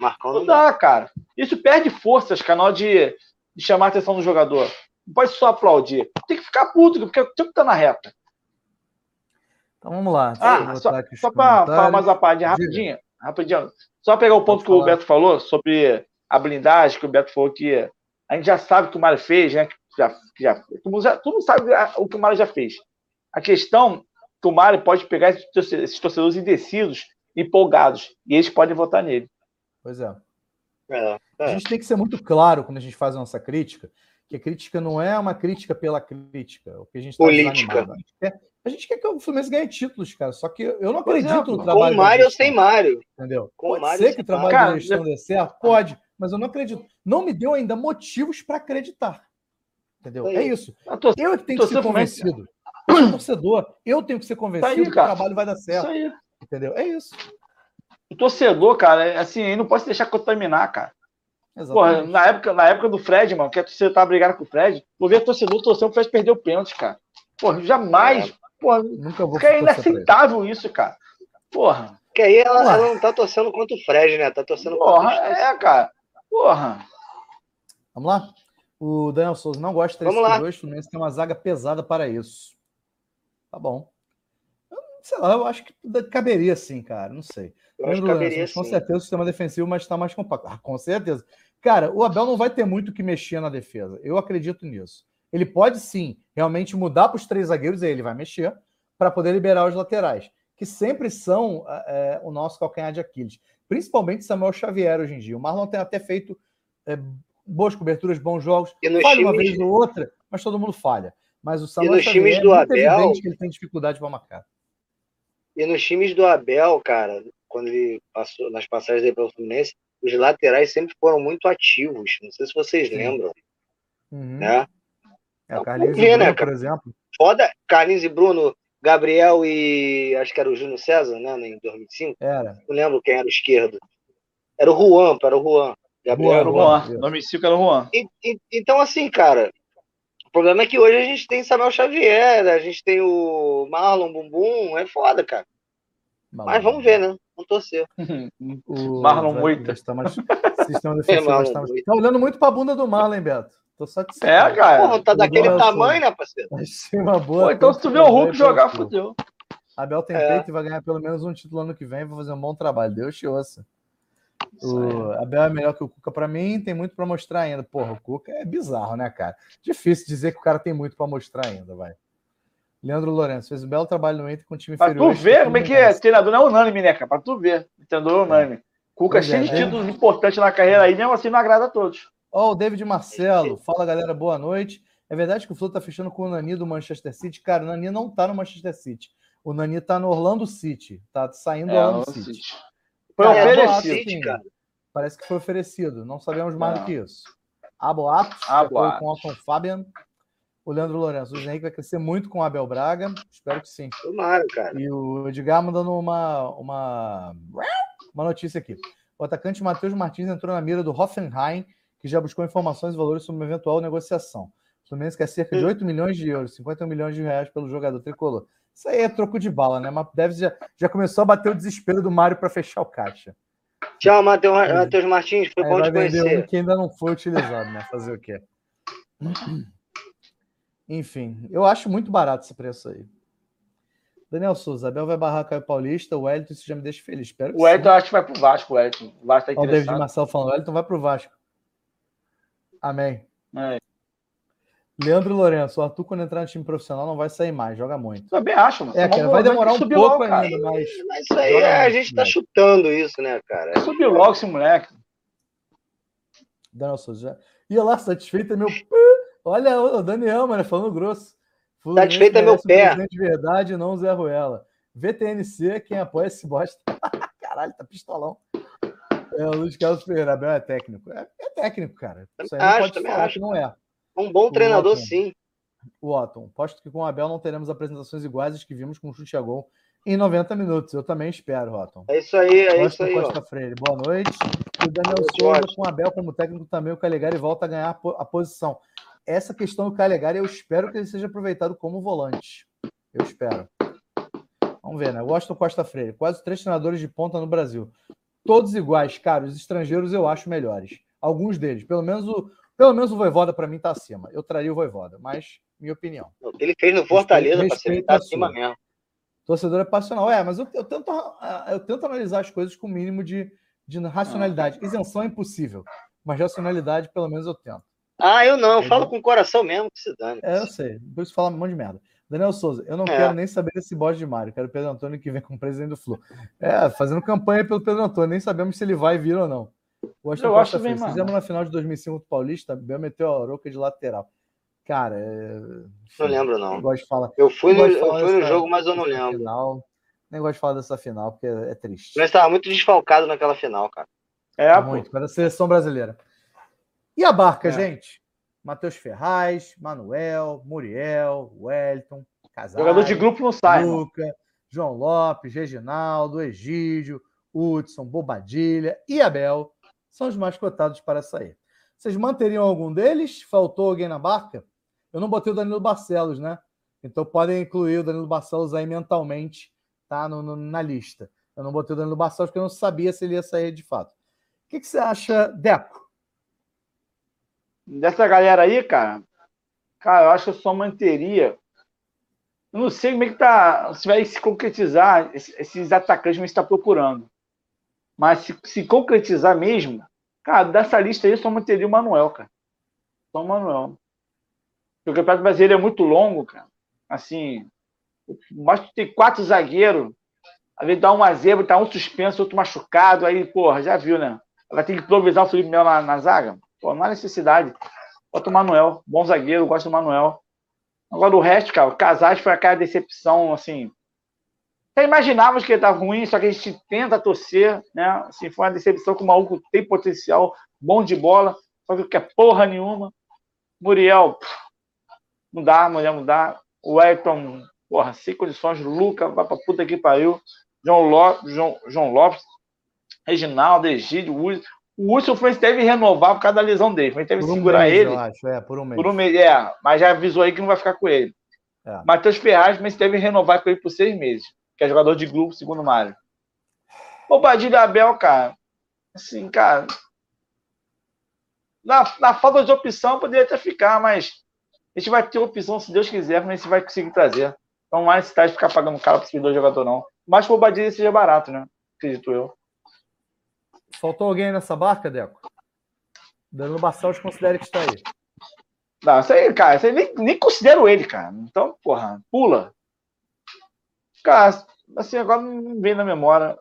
Marcão não, não dá, dá, cara. Isso perde forças, canal de, de chamar a atenção do jogador. Não pode só aplaudir. Tem que ficar puto, porque o tempo tá na reta. Então vamos lá. Ah, só, só para falar mais uma parte rapidinho, rapidinho. Só pegar o ponto que o Beto falou sobre a blindagem, que o Beto falou que a gente já sabe o que o Mário fez, né? Já, já, todo, mundo já, todo mundo sabe o que o Mário já fez. A questão que o Mário pode pegar esses torcedores indecisos, empolgados, e eles podem votar nele. Pois é. É, é. A gente tem que ser muito claro quando a gente faz a nossa crítica, que a crítica não é uma crítica pela crítica. O que a gente tá Política. A gente, quer, a gente, quer, que o Fluminense ganhe títulos, cara. Só que eu não acredito exemplo, no trabalho. Com Mário ou sem Mário. Entendeu? Com Pode Mário ser que o trabalho cara, da gestão dê certo? Pode, mas eu não acredito. Não me deu ainda motivos para acreditar. Entendeu? É isso. Eu é que tenho que ser convencido. Eu torcedor. Eu tenho que ser convencido aí, que o trabalho vai dar certo. Isso aí. Entendeu? É isso. O torcedor, cara, é assim, ele não pode deixar contaminar, cara. Porra, na época, na época do Fred, mano, que a torcida tava brigando com o Fred, eu vi a torcedor torcendo o Fred perdeu o pênalti, cara. Porra, jamais. É, porra, Nunca vou é inaceitável isso, cara. Porra. Que aí ela, ela, não tá torcendo contra o Fred, né? Tá torcendo Porra, contra o É, cara. Porra. Vamos lá? O Daniel Souza não gosta de 3 Fluminense tem uma zaga pesada para isso. Tá bom. Eu, sei lá, eu acho que caberia sim, cara. Não sei. Eu caberia, com certeza o sistema defensivo, mas está mais compacto. Ah, com certeza. Cara, o Abel não vai ter muito que mexer na defesa. Eu acredito nisso. Ele pode sim realmente mudar para os três zagueiros, aí ele vai mexer, para poder liberar os laterais que sempre são é, o nosso calcanhar de Aquiles. Principalmente Samuel Xavier hoje em dia. O Marlon tem até feito é, boas coberturas, bons jogos. Falha uma vez ou outra, mas todo mundo falha. Mas o Samuel e nos Xavier times do é Abel, que ele tem dificuldade para marcar. E nos times do Abel, cara, quando ele passou nas passagens dele pelo Fluminense, os laterais sempre foram muito ativos. Não sei se vocês Sim. lembram. Uhum. Né? É, o Carlinhos ver, Bruno, né, por exemplo. Foda, Carlinhos e Bruno Gabriel e acho que era o Júnior César, né, em 2005. Era. Não lembro quem era o esquerdo. Era o Juan, era o Juan. Gabriel era o Juan. Juan. 2005 era o Juan. E, e, então, assim, cara, o problema é que hoje a gente tem Samuel Xavier, a gente tem o Marlon Bumbum, é foda, cara. Mas vamos ver, né? Vamos torcer. o Marlon Moita. Sistema defensivo. É, tá olhando muito pra bunda do Marlon, hein, Beto? Tô só de É, cara. Porra, tá daquele tamanho, né, parceiro? Achei uma boa. Pô, então, se tu vê o Hulk jogar, fodeu. Abel tem é. peito e vai ganhar pelo menos um título ano que vem. Vai fazer um bom trabalho. Deus te ouça. O Abel é melhor que o Cuca para mim, tem muito para mostrar ainda. Porra, o Cuca é bizarro, né, cara? Difícil dizer que o cara tem muito para mostrar ainda, vai. Leandro Lourenço fez um belo trabalho no Inter com o time pra inferior. Pra tu ver como é que é, treinador não é unânime, né, cara? Pra tu ver, treinador é unânime. Cuca pois cheio é, de títulos importantes na carreira aí, mesmo assim não agrada a todos. Ó, oh, o David Marcelo. Fala, galera, boa noite. É verdade que o Flu tá fechando com o Nani do Manchester City? Cara, o Nani não tá no Manchester City. O Nani tá no Orlando City. Tá saindo do é, Orlando City. City. Foi cara, oferecido. City, cara. Parece que foi oferecido. Não sabemos mais do que isso. A boatos. A boatos. Com o Alton Fabian. O Leandro Lourenço. O Henrique vai crescer muito com o Abel Braga. Espero que sim. Tomara, cara. E o Edgar mandando uma, uma, uma notícia aqui. O atacante Matheus Martins entrou na mira do Hoffenheim que já buscou informações e valores sobre uma eventual negociação. O Fluminense quer cerca de 8 milhões de euros, 50 milhões de reais pelo jogador tricolor. Isso aí é troco de bala, né? Mas deve já, já começou a bater o desespero do Mário para fechar o caixa. Tchau, Matheus Martins. Foi bom te conhecer. Um que ainda não foi utilizado, né? Fazer o quê? Enfim, eu acho muito barato esse preço aí. Daniel Souza, Abel vai barrar Caio Paulista, o Wellington, isso já me deixa feliz. Espero o Wellington acho que vai pro Vasco, o Wellington. O Vasco tá interessado. o David Marcelo falando, o Wellington vai pro Vasco. Amém. É. Leandro Lourenço, o Arthur, quando entrar no time profissional, não vai sair mais, joga muito. Também acho, mano. É, cara, vai demorar um pouco logo, ainda, mas. Mas isso aí é, a gente tá chutando isso, né, cara? Subiu logo esse moleque. Daniel Souza. Ia lá, satisfeito, é meu. Olha o Daniel, mano, falando grosso. Satisfeito é meu pé. De verdade, não Zé Ruela. VTNC, quem apoia esse bosta. Caralho, tá pistolão. É, o Luiz Carlos Ferreira, Abel é técnico. É, é técnico, cara. Isso aí acho, não pode falar acho. que não é. Um bom treinador, o sim. O Otton. Posto que com o Abel não teremos apresentações iguais às que vimos com o chute a gol em 90 minutos. Eu também espero, Otton. É isso aí, é isso aí. Costa Freire, boa noite. E o Daniel Souza, com o Abel como técnico também, o Calegari volta a ganhar a posição. Essa questão do Calegari, eu espero que ele seja aproveitado como volante. Eu espero. Vamos ver, né? Washington Costa Freire, quase três treinadores de ponta no Brasil todos iguais, cara. Os estrangeiros eu acho melhores. Alguns deles. Pelo menos o, pelo menos o Voivoda para mim tá acima. Eu traria o Voivoda, mas minha opinião. O que ele fez no Fortaleza para ser tá acima mesmo. Torcedor é passional. É, mas eu, eu, tento, eu tento analisar as coisas com o mínimo de, de racionalidade. Isenção é impossível, mas racionalidade pelo menos eu tento. Ah, eu não. Eu falo com o coração mesmo que se dane. É, eu sei. Por isso fala um monte de merda. Daniel Souza, eu não é. quero nem saber desse bode de Mário. Quero o Pedro Antônio que vem como presidente do Flu. É, fazendo campanha pelo Pedro Antônio. Nem sabemos se ele vai vir ou não. O eu acho bem, Fizemos na final de 2005 do Paulista, Bel meteu a Oroca de lateral. Cara, é... não lembro não. Eu gosto de falar. Eu fui, no, eu fui no jogo, mas eu não lembro. Final. Nem gosto de falar dessa final, porque é triste. Mas estava muito desfalcado naquela final, cara. É, muito, para a seleção brasileira. E a barca, é. gente? Matheus Ferraz, Manuel, Muriel, Wellington, Casares, Jogador de grupo não sai. Luca. João Lopes, Reginaldo, Egídio, Hudson, Bobadilha e Abel são os mais cotados para sair. Vocês manteriam algum deles? Faltou alguém na barca? Eu não botei o Danilo Barcelos, né? Então podem incluir o Danilo Barcelos aí mentalmente, tá? No, no, na lista. Eu não botei o Danilo Barcelos porque eu não sabia se ele ia sair de fato. O que, que você acha, Deco? Dessa galera aí, cara, cara, eu acho que eu só manteria. Eu não sei como é que tá. Se vai se concretizar esses atacantes que está procurando. Mas se, se concretizar mesmo, cara, dessa lista aí eu só manteria o Manuel, cara. Só o Manuel. Porque o Campeonato Brasileiro é muito longo, cara. Assim, mas tem quatro zagueiros, às vezes dá uma zebra, tá um suspenso, outro machucado, aí, porra, já viu, né? Vai ter que improvisar o Felipe Melo na, na zaga. Pô, não há necessidade. Bota o Manuel, bom zagueiro, gosto do Manuel. Agora o resto, cara, o Casais foi aquela decepção, assim. Até imaginávamos que ele estava ruim, só que a gente tenta torcer, né? Assim, foi uma decepção que o maluco tem potencial, bom de bola, só que é porra nenhuma. Muriel, não dá, Muriel não dá. O Elton, porra, sem condições. Luca, vai pra puta que pariu. João Lopes, João, João Lopes, Reginaldo, Egídio, Wilson. O Wilson Fluminense deve renovar por causa da lesão dele. Mas teve que segurar mês, ele. Eu acho, é, por um mês. Por um mês, é. Mas já avisou aí que não vai ficar com ele. É. Matheus Ferraz, mas deve renovar com ele por seis meses. Que é jogador de grupo, segundo o Mário. O Badilha Abel, cara. Assim, cara. Na, na falta de opção, poderia até ficar, mas a gente vai ter opção, se Deus quiser, mas a gente vai conseguir trazer. Então não há necessidade de ficar pagando caro para o jogador, não. Mas que o Badilha seja barato, né? Acredito eu. Faltou alguém nessa barca, Deco? Danilo Barcelos considera que está aí. Não, isso aí, cara, isso aí nem, nem considero ele, cara. Então, porra, pula. Cara, assim, agora não vem na memória.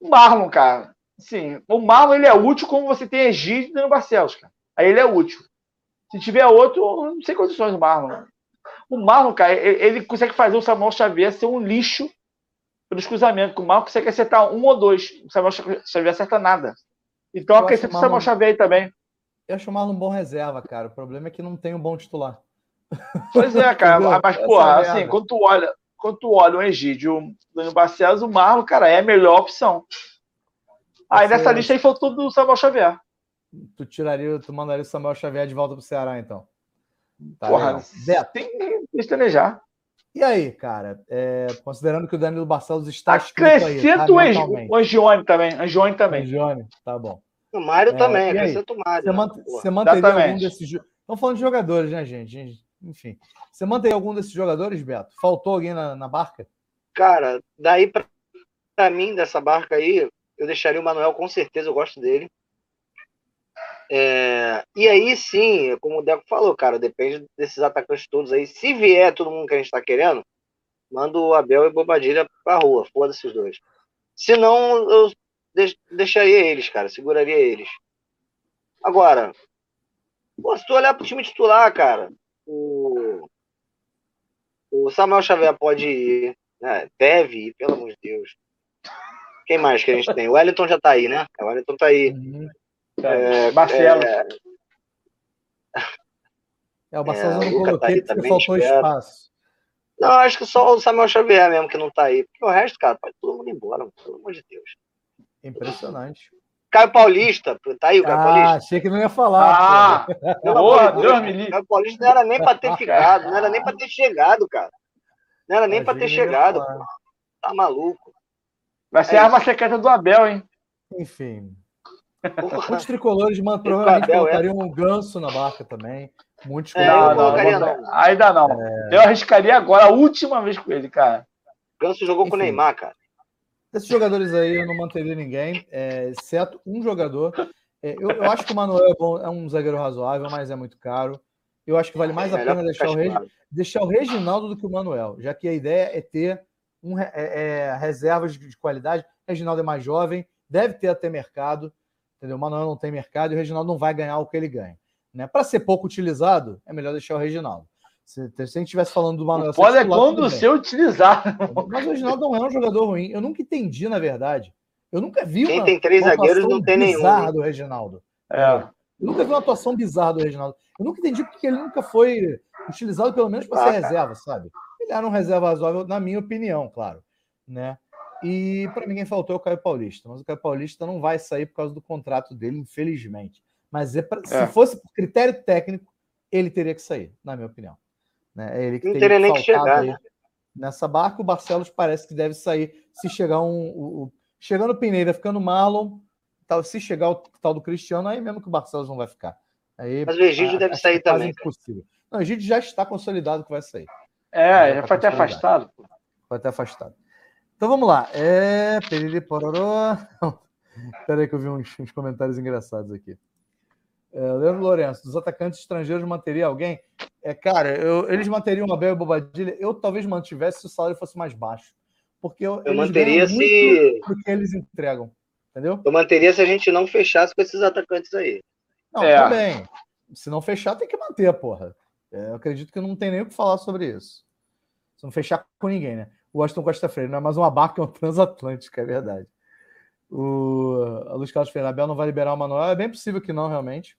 O Marlon, cara. Sim, o Marlon ele é útil como você tem Egídio e Danilo Barcelos, cara. Aí ele é útil. Se tiver outro, não sei condições do Marlon. O Marlon, cara, ele consegue fazer o Samuel Xavier ser um lixo pelos cruzamentos. O Marlon consegue acertar um ou dois. O Samuel Xavier acerta nada. Então eu acrescento o Samuel Xavier aí também. Eu acho o Marlon um bom reserva, cara. O problema é que não tem um bom titular. Pois é, cara. mas, porra, é assim, quando tu olha, quando tu olha o Egídio o Daniel Barcelos, o Marlon, cara, é a melhor opção. Aí Você... nessa lista aí faltou do Samuel Xavier. Tu tiraria, tu mandaria o Samuel Xavier de volta pro Ceará, então. Tá Porra, Beto. tem que planejar. E aí, cara, é, considerando que o Danilo Barcelos está Acrescento aí, tá, o Angione também. Angione também. Angione, tá bom. O Mário é, também, acrescento o Mário. Você, mant você manteria algum desses... Estamos falando de jogadores, né, gente? Enfim. Você manteria algum desses jogadores, Beto? Faltou alguém na, na barca? Cara, daí pra, pra mim, dessa barca aí, eu deixaria o Manuel, com certeza, eu gosto dele. É, e aí sim, como o Deco falou, cara, depende desses atacantes todos aí. Se vier todo mundo que a gente tá querendo, manda o Abel e Bobadilha pra rua, foda-se os dois. Se não, eu deixaria eles, cara, seguraria eles. Agora, pô, se tu olhar pro time titular, cara, o, o Samuel Xavier pode ir, né? deve ir, pelo amor de Deus. Quem mais que a gente tem? O Wellington já tá aí, né? O Wellington tá aí. Uhum. É, Barcelos. É, é o Barcelos é, eu não coloquei tá porque também, faltou espero. espaço. Não, acho que só o Samuel Xavier mesmo que não tá aí. Porque o resto, cara, pode todo mundo embora, pelo amor de Deus. Impressionante. Caio Paulista, tá aí o Caio ah, Paulista? achei que não ia falar. Ah, boa, Deus me livre. Caio Paulista não era nem pra ter ficado, não era nem pra ter chegado, cara. Não era nem pra ter chegado. Tá maluco. Vai ser é a arma secreta do Abel, hein? Enfim. Muitos tricolores mano, provavelmente colocariam é. um ganso na barca também. Muitos é, não, não, não, Ainda não. É... Eu arriscaria agora, a última vez com ele, cara. Ganso jogou Enfim, com o Neymar, cara. Desses jogadores aí eu não manteria ninguém, é, exceto um jogador. É, eu, eu, acho que o Manuel é, bom, é, um zagueiro razoável, mas é muito caro. Eu acho que vale mais a pena deixar o, Regi, deixar o Reginaldo do que o Manuel, já que a ideia é ter um, é, é, reservas de, de qualidade. O Reginaldo é mais jovem, deve ter até mercado. Entendeu? O Manuel não tem mercado e o Reginaldo não vai ganhar o que ele ganha. Né? Para ser pouco utilizado, é melhor deixar o Reginaldo. Se, se a gente estivesse falando do Manuel. Pode é quando ser utilizado. Mas o Reginaldo não é um jogador ruim. Eu nunca entendi, na verdade. Eu nunca vi Quem uma, tem três zagueiros não tem nenhum. bizarra né? do Reginaldo. É. Eu nunca vi uma atuação bizarra do Reginaldo. Eu nunca entendi porque ele nunca foi utilizado, pelo menos, para ah, ser reserva, sabe? Ele era um reserva razoável, na minha opinião, claro. Né? E para ninguém faltou o Caio Paulista, mas o Caio Paulista não vai sair por causa do contrato dele, infelizmente. Mas é pra, é. se fosse por critério técnico, ele teria que sair, na minha opinião. Né? É ele que não teria nem que chegar. Né? nessa barca. O Barcelos parece que deve sair se chegar um. um chegando o Pineira, ficando Marlon, tal, se chegar o tal do Cristiano, aí mesmo que o Barcelos não vai ficar. Aí, Mas o Egídio deve sair é também. Impossível. Não, o Egídio já está consolidado que vai sair. É, já, já foi até afastado. Foi até afastado. Então vamos lá. É. Periri Pororó. Espera aí que eu vi uns, uns comentários engraçados aqui. É, Leandro Lourenço, dos atacantes estrangeiros manteria alguém? É, cara, eu, eles manteriam o Abel e o Bobadilha. Eu talvez mantivesse se o salário fosse mais baixo. Porque eu, eu manteria se. Porque eles entregam. Entendeu? Eu manteria se a gente não fechasse com esses atacantes aí. Não, é. também. Se não fechar, tem que manter, porra. É, eu acredito que não tem nem o que falar sobre isso. Se não fechar com ninguém, né? O Aston Costa Freire não é mais uma barca, é uma transatlântica, é verdade. O a Luiz Carlos Ferrabel não vai liberar o Manuel. É bem possível que não, realmente.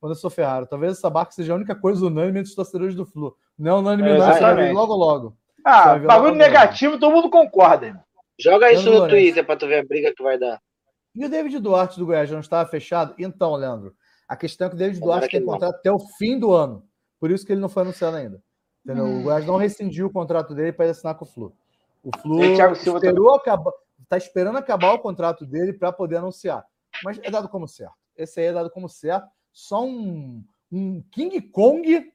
Quando eu sou Ferrari, talvez essa barca seja a única coisa unânime entre os torcedores do Flu. Não é unanimidade, é, logo logo. Ah, bagulho negativo, todo mundo concorda. Irmão. Joga isso no Twitter para tu ver a briga que vai dar. E o David Duarte do Goiás não estava fechado? Então, Leandro, a questão é que o David Duarte tem contrato até o fim do ano. Por isso que ele não foi anunciado ainda. Entendeu? Hum. O Goiás não rescindiu o contrato dele para assinar com o Flu. O Flu esperou acabar, está esperando acabar o contrato dele para poder anunciar. Mas é dado como certo. Esse aí é dado como certo. Só um, um King Kong,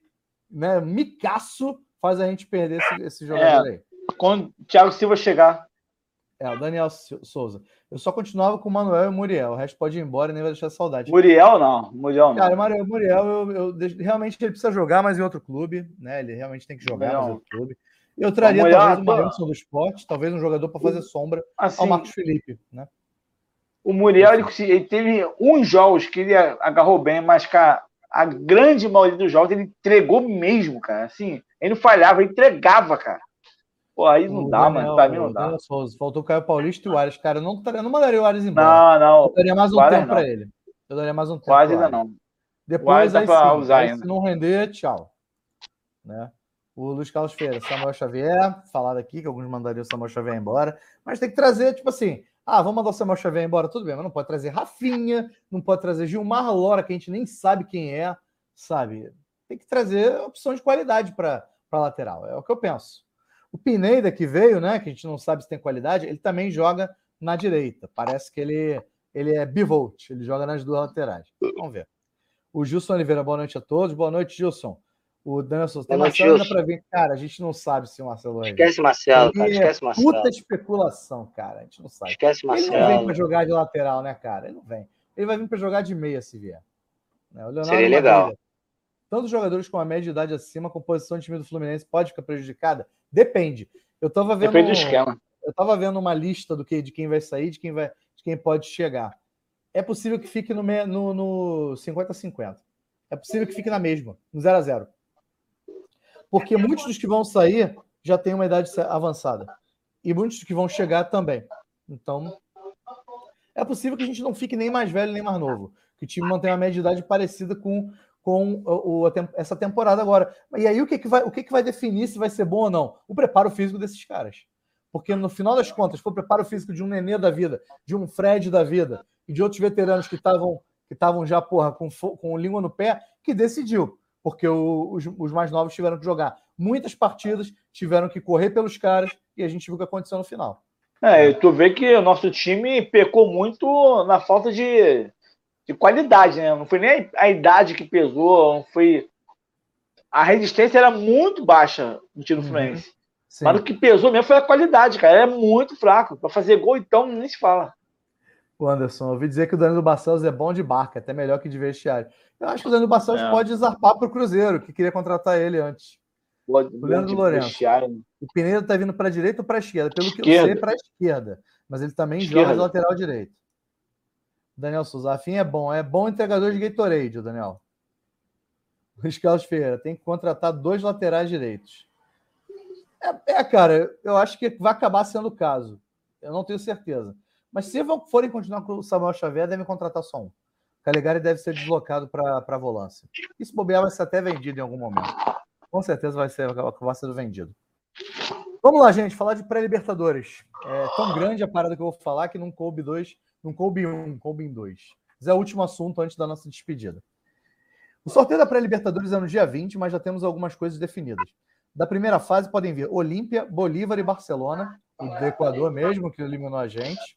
né, micaço, faz a gente perder esse, esse jogador é, aí. Quando o Thiago Silva chegar. É, o Daniel Souza. Eu só continuava com o Manuel e o Muriel. O resto pode ir embora e nem vai deixar saudade. Muriel não. Muriel não. Cara, o Muriel, eu, eu, realmente ele precisa jogar mais em outro clube, né? Ele realmente tem que jogar em outro clube. Eu traria Muriel, talvez uma Anderson do esporte, talvez um jogador para fazer sombra assim, ao Marcos Felipe, né? O Muriel, ele, ele, teve uns jogos que ele agarrou bem, mas, cara, a grande maioria dos jogos ele entregou mesmo, cara. Assim, ele não falhava, ele entregava, cara. Pô, aí não o dá, Daniel, mano. Pra mim não dá. Souza, faltou o Caio Paulista e o Ares. Cara, eu não, eu não mandaria o Ares embora. Não, não. Eu daria mais um tempo para ele. Eu daria mais um tempo. Quase ainda não. Depois, aí, sim, usar aí, ainda. se não render, tchau. Né? O Luiz Carlos Feira, Samuel Xavier, falado aqui que alguns mandariam o Samuel Xavier embora, mas tem que trazer, tipo assim, ah, vamos mandar o Samuel Xavier embora, tudo bem, mas não pode trazer Rafinha, não pode trazer Gilmar Lora, que a gente nem sabe quem é, sabe? Tem que trazer opção de qualidade para lateral, é o que eu penso. O Pineda que veio, né? Que a gente não sabe se tem qualidade, ele também joga na direita. Parece que ele, ele é bivolt, ele joga nas duas laterais. Vamos ver. O Gilson Oliveira, boa noite a todos. Boa noite, Gilson. O Daniel Souza. Tem Marcelo ainda para vir. Cara, a gente não sabe se o Marcelo Esquece Marcelo, cara. Esquece Marcelo. Puta especulação, cara. A gente não sabe. Esquece Marcelo. Ele não vem para jogar de lateral, né, cara? Ele não vem. Ele vai vir para jogar de meia se vier. Né? Seria legal. Tantos jogadores com a média de idade acima, a composição de time do Fluminense pode ficar prejudicada? Depende. Eu estava vendo. Depende do esquema. Eu estava vendo uma lista do que, de quem vai sair, de quem vai, de quem pode chegar. É possível que fique no 50 no, no 50-50. É possível que fique na mesma, no 0 a 0 Porque muitos dos que vão sair já têm uma idade avançada. E muitos dos que vão chegar também. Então, é possível que a gente não fique nem mais velho nem mais novo. Que o time mantenha uma média de idade parecida com com o, o, essa temporada agora. E aí o que, que, vai, o que, que vai definir se vai ser bom ou não? O preparo físico desses caras. Porque no final das contas, foi o preparo físico de um Nenê da vida, de um Fred da vida e de outros veteranos que estavam que estavam já, porra, com, com língua no pé, que decidiu. Porque o, os, os mais novos tiveram que jogar muitas partidas, tiveram que correr pelos caras e a gente viu o que aconteceu no final. É, tu vê que o nosso time pecou muito na falta de, de qualidade, né? Não foi nem a idade que pesou, não foi. A resistência era muito baixa no time do uhum. Fluminense. Mas o que pesou mesmo foi a qualidade, cara. É muito fraco. Para fazer gol, então, nem se fala. O Anderson, ouvi dizer que o Danilo Barcelos é bom de barca, até melhor que de vestiário. Eu acho que o Danilo Barcelos é. pode zarpar para o Cruzeiro, que queria contratar ele antes. Pode, o Leandro Lourenço. Né? O Pinheiro está vindo para a direita ou para a esquerda? Pelo que esquerda. eu sei, para a esquerda. Mas ele também esquerda. joga de lateral direito. Daniel Souza, afim é bom. É bom entregador de Gatorade, o Daniel. Luiz Carlos Ferreira, tem que contratar dois laterais direitos. É, é, cara, eu acho que vai acabar sendo o caso. Eu não tenho certeza. Mas se forem continuar com o Samuel Xavier, devem contratar só um. Calegari deve ser deslocado para a volância. E se bobear, vai ser até vendido em algum momento. Com certeza vai ser, vai ser vendido. Vamos lá, gente, falar de pré-libertadores. É tão grande a parada que eu vou falar que não coube dois não coube um, coube em dois. Mas é o último assunto antes da nossa despedida. O sorteio da pré-Libertadores é no dia 20, mas já temos algumas coisas definidas. Da primeira fase podem vir Olímpia, Bolívar e Barcelona, o do Equador mesmo, que eliminou a gente,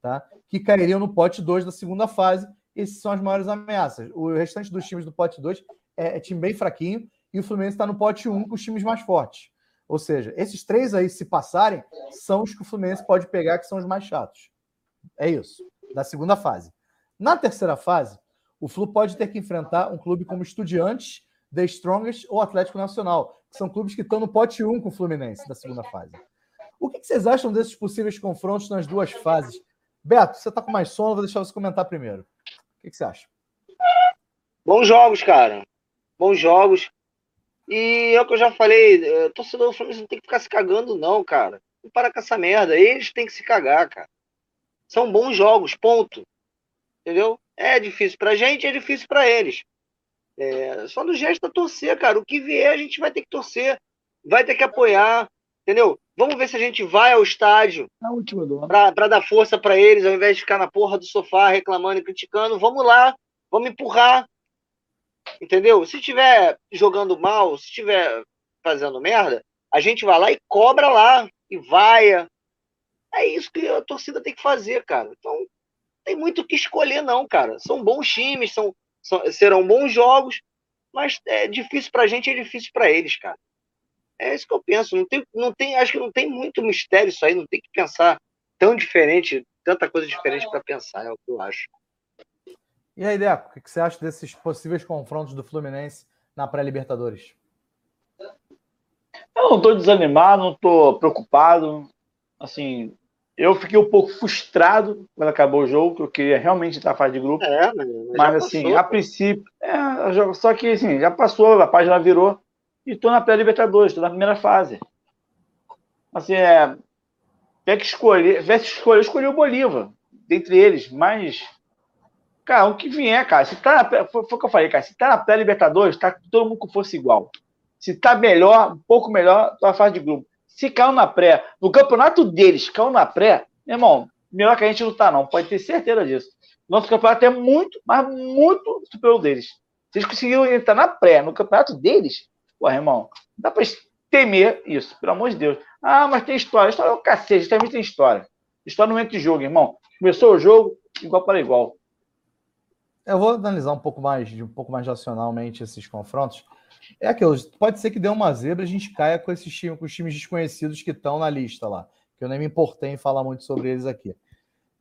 tá? que cairiam no pote 2 da segunda fase. Esses são as maiores ameaças. O restante dos times do pote 2 é, é time bem fraquinho e o Fluminense está no pote 1 um, com os times mais fortes. Ou seja, esses três aí, se passarem, são os que o Fluminense pode pegar, que são os mais chatos. É isso, da segunda fase. Na terceira fase, o Flu pode ter que enfrentar um clube como Estudiantes, The Strongest ou Atlético Nacional, que são clubes que estão no pote 1 com o Fluminense da segunda fase. O que vocês acham desses possíveis confrontos nas duas fases? Beto, você está com mais sono, vou deixar você comentar primeiro. O que você acha? Bons jogos, cara. Bons jogos. E é o que eu já falei, é, torcedor do Fluminense não tem que ficar se cagando, não, cara. Não para com essa merda. Eles têm que se cagar, cara. São bons jogos, ponto. Entendeu? É difícil pra gente, é difícil pra eles. É, só no gesto da torcer, cara. O que vier, a gente vai ter que torcer. Vai ter que apoiar. Entendeu? Vamos ver se a gente vai ao estádio para dar força para eles, ao invés de ficar na porra do sofá reclamando e criticando. Vamos lá, vamos empurrar. Entendeu? Se estiver jogando mal, se estiver fazendo merda, a gente vai lá e cobra lá e vaia. É isso que a torcida tem que fazer, cara. Então, tem muito o que escolher, não, cara. São bons times, são, são serão bons jogos, mas é difícil pra gente, é difícil para eles, cara. É isso que eu penso. Não tem, não tem, acho que não tem muito mistério isso aí. Não tem que pensar tão diferente, tanta coisa diferente para pensar. É o que eu acho. E aí, Deco, o que você acha desses possíveis confrontos do Fluminense na pré-Libertadores? Eu não estou desanimado, não estou preocupado. Assim, eu fiquei um pouco frustrado quando acabou o jogo, que eu queria realmente estar fase de grupo. É, mas, mas assim, passou, a princípio, é, só que assim, já passou, a página virou e estou na pré-Libertadores, estou na primeira fase. Assim, é. Tem que escolher, tivesse escolher, escolher o Bolívar, dentre eles, mas. Cara, o que vier, cara, se tá na, foi, foi o que eu falei, cara, se tá na pré-Libertadores, tá todo mundo que fosse igual. Se tá melhor, um pouco melhor, tá na fase de grupo. Se caiu na pré, no campeonato deles, caiu na pré, meu irmão, melhor que a gente tá, não, pode ter certeza disso. Nosso campeonato é muito, mas muito superior deles. Se eles conseguiram entrar na pré, no campeonato deles, Pô, irmão, não dá pra temer isso, pelo amor de Deus. Ah, mas tem história. História é o cacete, também tem história. História no de jogo, irmão. Começou o jogo, igual para igual. Eu vou analisar um pouco mais, um pouco mais racionalmente esses confrontos. É aquilo, pode ser que dê uma zebra e a gente caia com esses times, com os times desconhecidos que estão na lista lá. Que eu nem me importei em falar muito sobre eles aqui.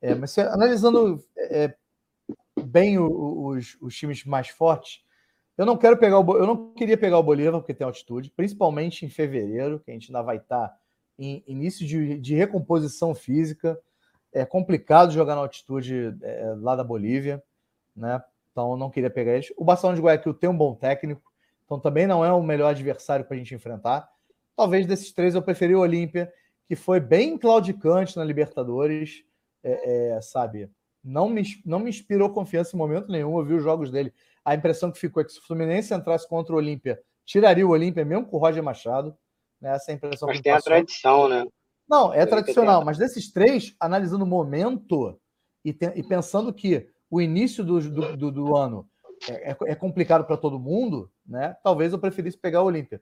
É, mas se, analisando é, bem o, os, os times mais fortes, eu não quero pegar o, eu não queria pegar o Bolívar porque tem altitude, principalmente em fevereiro, que a gente ainda vai estar em início de, de recomposição física. É complicado jogar na altitude é, lá da Bolívia, né? Então eu não queria pegar eles. O Barcelona de Guayaquil tem um bom técnico, então também não é o melhor adversário para a gente enfrentar. Talvez desses três eu preferi o Olímpia, que foi bem claudicante na Libertadores, é, é, sabe? Não me, não me inspirou confiança em momento nenhum. Eu vi os jogos dele a impressão que ficou é que se o Fluminense entrasse contra o Olímpia, tiraria o Olímpia mesmo com o Roger Machado. Né? Essa é a impressão mas que tem passou. a tradição, né? Não, é tradicional, mas desses três, analisando o momento e, te, e pensando que o início do, do, do, do ano é, é, é complicado para todo mundo, né? Talvez eu preferisse pegar o Olímpia.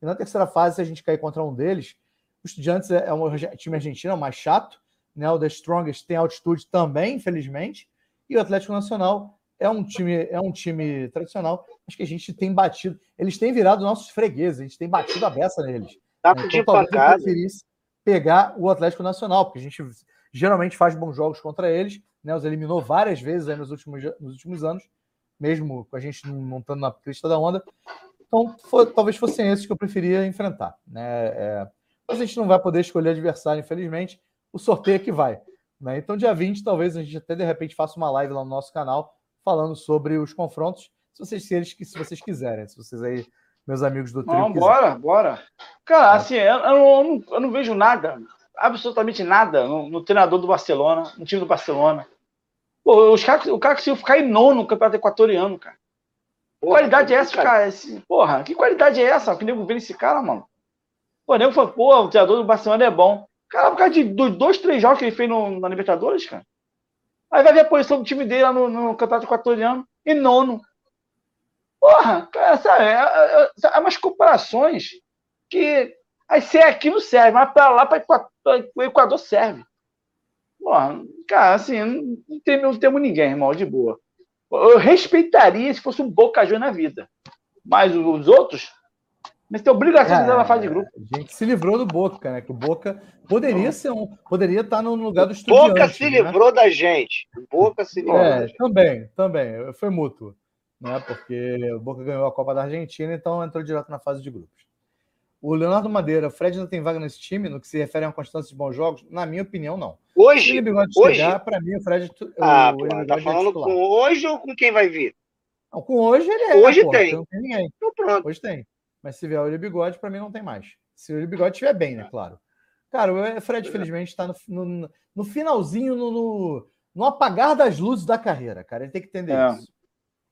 E na terceira fase, se a gente cair contra um deles, o Estudiantes é, é um time argentino, é mais chato, né? O The Strongest tem altitude também, infelizmente, e o Atlético Nacional é um time, é um time tradicional, mas que a gente tem batido. Eles têm virado nossos fregueses, a gente tem batido a beça neles. Tá né? então, talvez eu preferisse pegar o Atlético Nacional, porque a gente geralmente faz bons jogos contra eles, né? Os eliminou várias vezes nos, últimos, nos últimos anos, mesmo com a gente não estando na crista da onda. Então, talvez fossem esses que eu preferia enfrentar. Né? É, mas a gente não vai poder escolher adversário, infelizmente. O sorteio é que vai. Né? Então, dia 20, talvez a gente até de repente faça uma live lá no nosso canal falando sobre os confrontos, se vocês, se vocês quiserem, se vocês aí, meus amigos do trio. Não, bora, bora. Cara, assim, eu, eu, não, eu, não, vejo nada, absolutamente nada no, no, treinador do Barcelona, no time do Barcelona. Pô, os cara, o cara conseguiu ficar em nono no campeonato equatoriano, cara. Que porra, qualidade é essa, cara? cara esse, porra, que qualidade é essa? Que nego vê esse cara, mano? Pô, nego falou, pô, o treinador do Barcelona é bom. Cara, por causa de dois, três jogos que ele fez no, na Libertadores, cara. Aí vai ver a posição do time dele lá no, no campeonato equatoriano, em nono. Porra, essa é, é, é, é umas comparações que aí ser aqui não serve, mas para lá, para o Equador serve. Porra, cara, assim, não, tem, não temos ninguém, irmão, de boa. Eu respeitaria se fosse um Boca Juniors na vida. Mas os outros, mas tem obrigação é, de na fase de grupo. A gente se livrou do Boca, né? Que o Boca poderia ser um. Poderia estar no lugar do Estudiantes. Boca se né? livrou da gente. Boca se livrou. É, também, também. Foi mútuo. Né? Porque o Boca ganhou a Copa da Argentina, então entrou direto na fase de grupos. O Leonardo Madeira, o Fred ainda tem vaga nesse time, no que se refere a uma constância de bons jogos? Na minha opinião, não. Hoje? Hoje? chegar, para mim, o Fred. Ah, o, pô, tá é falando com hoje ou com quem vai vir? Não, com hoje ele é. Hoje porra, tem. Não tem ninguém. Então pronto. Hoje tem. Mas se vier o William Bigode, para mim não tem mais. Se o William Bigode estiver bem, né? Claro. Cara, o Fred, infelizmente, está no, no, no, finalzinho, no, no, no, apagar das luzes da carreira, cara. Ele tem que entender é. isso.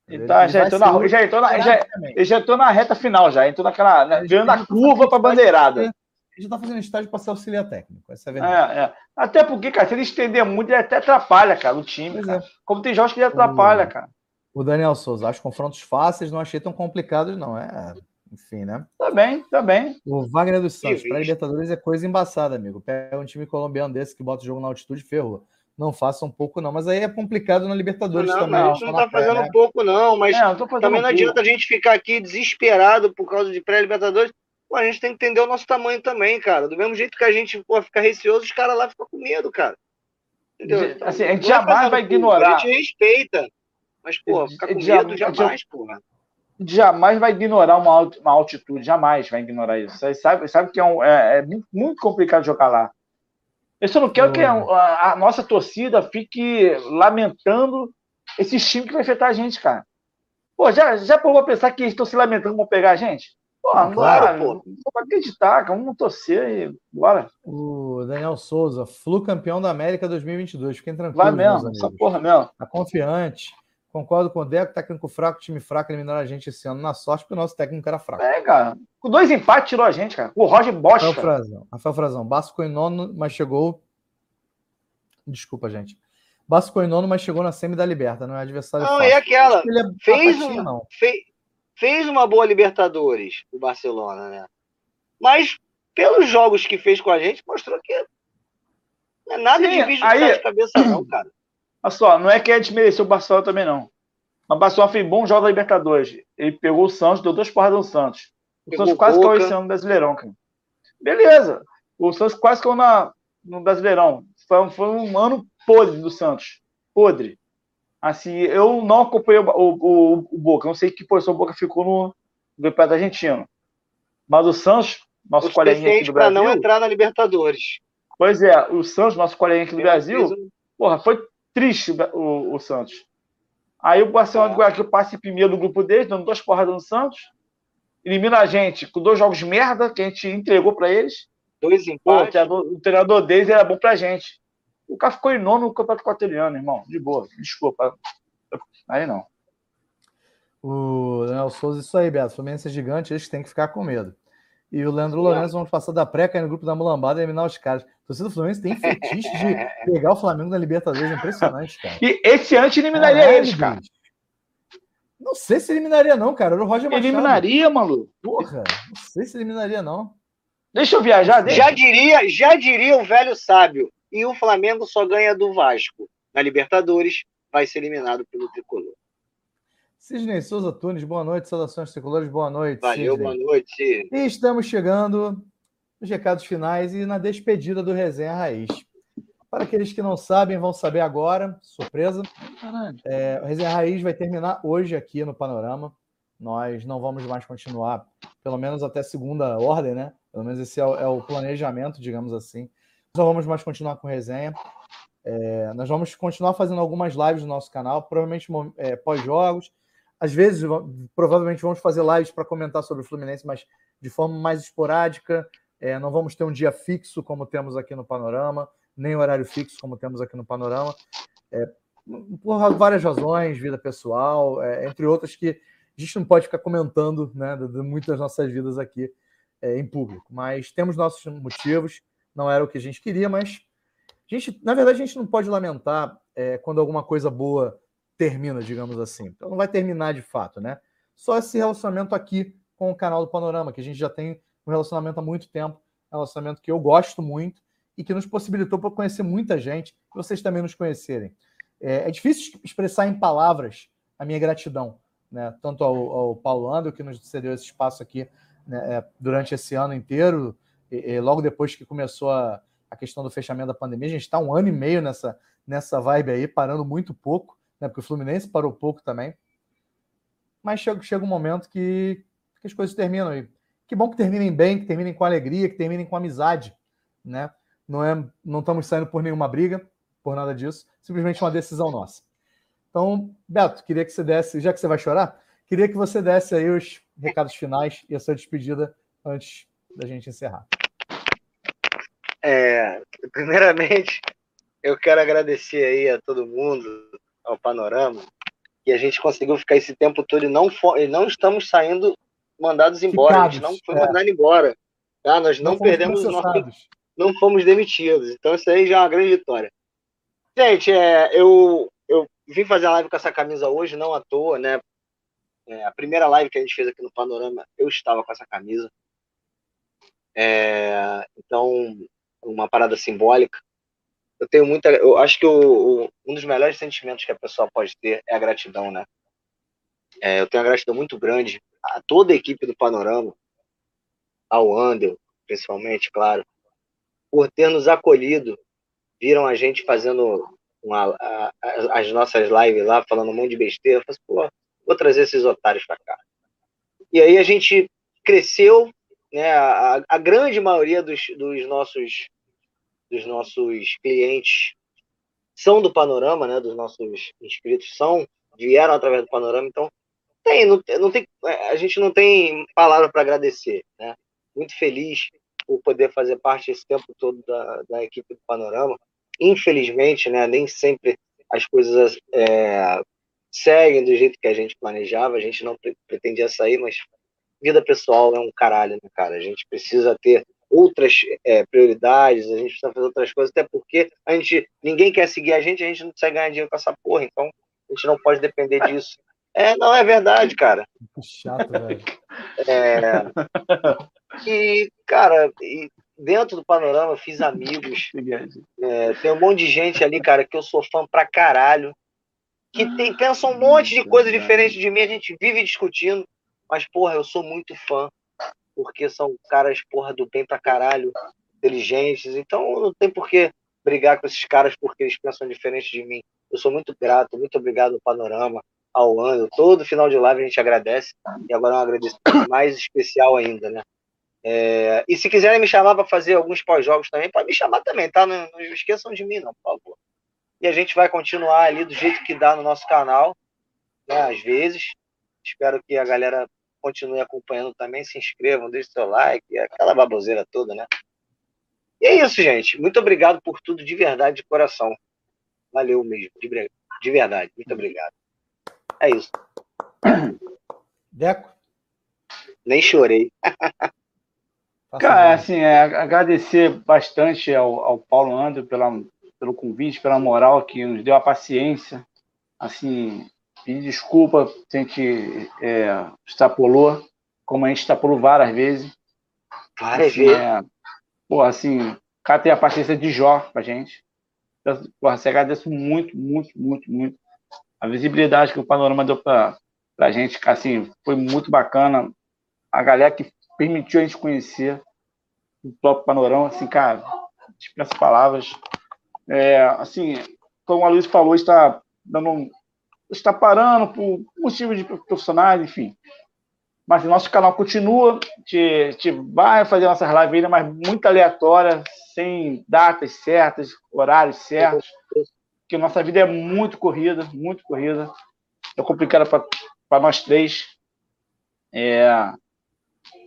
Ele tá, já, entrou na, já, entrou na, já, já entrou na reta final, já entrou naquela. Na, ganhando a curva para bandeirada. Ele já tá fazendo estágio para ser auxiliar técnico. Essa é a verdade. É, é. Até porque, cara, se ele estender muito, ele até atrapalha, cara, o time. É. Como tem jogos que ele atrapalha, o, cara. O Daniel Souza, acho confrontos fáceis, não achei tão complicados, não. É, enfim, né? Tá bem, tá bem. O Wagner dos Santos, para Libertadores é coisa embaçada, amigo. Pega um time colombiano desse que bota o jogo na altitude, ferrou não faça um pouco, não. Mas aí é complicado na Libertadores não, também. Não, a gente não tá fazendo um pouco, não. Mas é, também não adianta a gente ficar aqui desesperado por causa de pré-Libertadores. a gente tem que entender o nosso tamanho também, cara. Do mesmo jeito que a gente pô, fica receoso, os caras lá ficam com medo, cara. Entendeu? Então, assim, a gente jamais vai ignorar. A gente respeita. Mas, pô, ficar com medo jamais, porra. Jamais vai ignorar uma, uma altitude, jamais vai ignorar isso. Você sabe, sabe que é, um, é, é muito complicado jogar lá. Eu só não quero que a, a, nossa torcida fique lamentando esses times que vai afetar a gente, cara. Pô, já, já provou pensar que eles estão se lamentando vão pegar a gente? Pô, claro, bora, pô. Não pode acreditar, cara. Vamos torcer e bora. O Daniel Souza, Flu campeão da América 2022. Fiquem tranquilos. Vai mesmo, essa porra mesmo. Tá confiante. Concordo com o Deco, técnico fraco, time fraco, eliminaram a gente esse ano na sorte, porque o nosso técnico era fraco. É, cara. Com dois empates tirou a gente, cara. O Roger Bosch. Rafael Frazão. Rafael Frazão. Basso ficou em nono, mas chegou. Desculpa, gente. Basso ficou em nono, mas chegou na semi da Liberta, não é adversário. Não, fácil. e aquela. É fez, um, não. Fez, fez uma boa Libertadores, o Barcelona, né? Mas, pelos jogos que fez com a gente, mostrou que não é nada Sim, de vídeo aí... de cabeça, não, cara. Olha só, não é que a gente mereceu o Barcelona também, não. Mas o Barcelona fez bom jogo da Libertadores. Ele pegou o Santos, deu duas porradas no Santos. O pegou Santos quase caiu esse ano no Brasileirão, cara. Beleza. O Santos quase caiu na, no Brasileirão. Foi, foi um ano podre do Santos. Podre. Assim, eu não acompanhei o, o, o Boca. Não sei que posição o Boca ficou no, no Campeonato Argentino. Mas o Santos, nosso coleguinha aqui do Brasil... para não entrar na Libertadores. Pois é, o Santos, nosso coleguinha aqui do Brasil, porra, foi triste o, o Santos. Aí o Barcelona é. do Guayaquil passa em primeiro do grupo dele, dando duas porradas no Santos. Elimina a gente com dois jogos merda que a gente entregou para eles. Dois empates. Pô, o, treinador deles era bom pra gente. O cara ficou em nono no Campeonato Equatoriano, irmão. De boa. Desculpa. Aí não. O Daniel Souza, isso aí, Beto. Fluminense é gigante, eles têm que ficar com medo. E o Leandro Lourenço, vamos passar da pré, cair no grupo da mulambada e eliminar os caras. O torcida do Fluminense tem fetiche de pegar o Flamengo na Libertadores, impressionante, cara. E esse antes eliminaria Caralho, eles, cara. Não sei se eliminaria, não, cara. Era o Roger Machado. Eliminaria, maluco. Porra, não sei se eliminaria, não. Deixa eu viajar. Deixa. Já diria, já diria o velho sábio. E o Flamengo só ganha do Vasco. Na Libertadores, vai ser eliminado pelo Tricolor. Sidney Souza Tunes, boa noite. Saudações tricolores, boa noite. Valeu, Sidney. boa noite. E estamos chegando nos recados finais e na despedida do Resenha Raiz. Para aqueles que não sabem, vão saber agora, surpresa. É, o Resenha Raiz vai terminar hoje aqui no Panorama. Nós não vamos mais continuar, pelo menos até segunda ordem, né? Pelo menos esse é o, é o planejamento, digamos assim. Não vamos mais continuar com resenha. É, nós vamos continuar fazendo algumas lives no nosso canal, provavelmente é, pós-jogos. Às vezes, provavelmente, vamos fazer lives para comentar sobre o Fluminense, mas de forma mais esporádica. É, não vamos ter um dia fixo como temos aqui no Panorama, nem horário fixo como temos aqui no Panorama. É, por várias razões, vida pessoal, é, entre outras que a gente não pode ficar comentando né, de, de muitas nossas vidas aqui é, em público. Mas temos nossos motivos, não era o que a gente queria, mas a gente, na verdade, a gente não pode lamentar é, quando alguma coisa boa termina, digamos assim. Então não vai terminar de fato, né? Só esse relacionamento aqui com o canal do Panorama, que a gente já tem um relacionamento há muito tempo, relacionamento que eu gosto muito e que nos possibilitou para conhecer muita gente, e vocês também nos conhecerem. É, é, difícil expressar em palavras a minha gratidão, né? tanto ao, ao Paulo Ando, que nos cedeu esse espaço aqui né, é, durante esse ano inteiro, e, e logo depois que começou a, a questão do fechamento da pandemia, a gente está um ano e meio nessa, nessa vibe aí, parando muito pouco, né? porque o Fluminense parou pouco também. Mas chega, chega um momento que, que as coisas terminam. E que bom que terminem bem, que terminem com alegria, que terminem com amizade. Né? Não, é, não estamos saindo por nenhuma briga, por nada disso, simplesmente uma decisão nossa. Então, Beto, queria que você desse, já que você vai chorar, queria que você desse aí os recados finais e a sua despedida antes da gente encerrar. É, primeiramente, eu quero agradecer aí a todo mundo, ao Panorama, que a gente conseguiu ficar esse tempo todo e não, e não estamos saindo mandados embora, Ficados, a gente não foi é. mandado embora. Tá? Nós não, não perdemos o nosso, não fomos demitidos. Então isso aí já é uma grande vitória. Gente, é, eu, eu vim fazer a live com essa camisa hoje, não à toa, né? É, a primeira live que a gente fez aqui no Panorama, eu estava com essa camisa. É, então, uma parada simbólica. Eu tenho muita. Eu acho que o, o, um dos melhores sentimentos que a pessoa pode ter é a gratidão, né? É, eu tenho uma gratidão muito grande a toda a equipe do Panorama, ao Andel, principalmente, claro, por ter nos acolhido. Viram a gente fazendo uma, a, a, as nossas lives lá, falando um monte de besteira. Eu falei, pô, vou trazer esses otários para cá. E aí a gente cresceu, né? A, a grande maioria dos, dos, nossos dos nossos clientes são do Panorama, né? Dos nossos inscritos são vieram através do Panorama, então tem, não, não tem, a gente não tem palavra para agradecer, né? Muito feliz por poder fazer parte esse tempo todo da, da equipe do Panorama. Infelizmente, né, nem sempre as coisas é, seguem do jeito que a gente planejava, a gente não pretendia sair, mas vida pessoal é um caralho, né, cara? A gente precisa ter outras é, prioridades, a gente precisa fazer outras coisas, até porque a gente, ninguém quer seguir a gente, a gente não precisa ganhar dinheiro com essa porra, então a gente não pode depender disso. É, não é verdade, cara. Que chato, velho. É, e, cara, e dentro do panorama fiz amigos. É, tem um monte de gente ali, cara, que eu sou fã pra caralho. Que tem, pensa um monte de coisa diferente de mim, a gente vive discutindo. Mas, porra, eu sou muito fã. Porque são caras, porra, do bem pra caralho, inteligentes. Então não tem por que brigar com esses caras porque eles pensam diferente de mim. Eu sou muito grato, muito obrigado ao Panorama, ao ano. Todo final de live a gente agradece. E agora é um agradecimento mais especial ainda, né? É, e se quiserem me chamar para fazer alguns pós-jogos também, pode me chamar também, tá? Não, não esqueçam de mim, não, por favor. E a gente vai continuar ali do jeito que dá no nosso canal, né? Às vezes. Espero que a galera continue acompanhando também, se inscrevam, deixem seu like, aquela baboseira toda, né? E é isso, gente. Muito obrigado por tudo, de verdade, de coração. Valeu mesmo, de, de verdade. Muito obrigado. É isso. Deco? Nem chorei. Cara, assim, é, agradecer bastante ao, ao Paulo André pela, pelo convite, pela moral que nos deu a paciência. Assim, pedir desculpa se a gente é, extrapolou, como a gente extrapolou várias vezes. Várias assim, vezes. É, pô, assim, o cara tem a paciência de Jó pra gente. Então, porra, você agradece muito, muito, muito, muito. A visibilidade que o panorama deu pra, pra gente, assim, foi muito bacana. A galera que permitiu a gente conhecer o próprio panorama, assim, cara, dispensa palavras. É, assim, como a Luiz falou, está dando está parando por motivos de profissionais, enfim. Mas o nosso canal continua, a gente vai fazer nossas lives mas muito aleatória, sem datas certas, horários certos, porque nossa vida é muito corrida, muito corrida, é complicada para nós três. É, a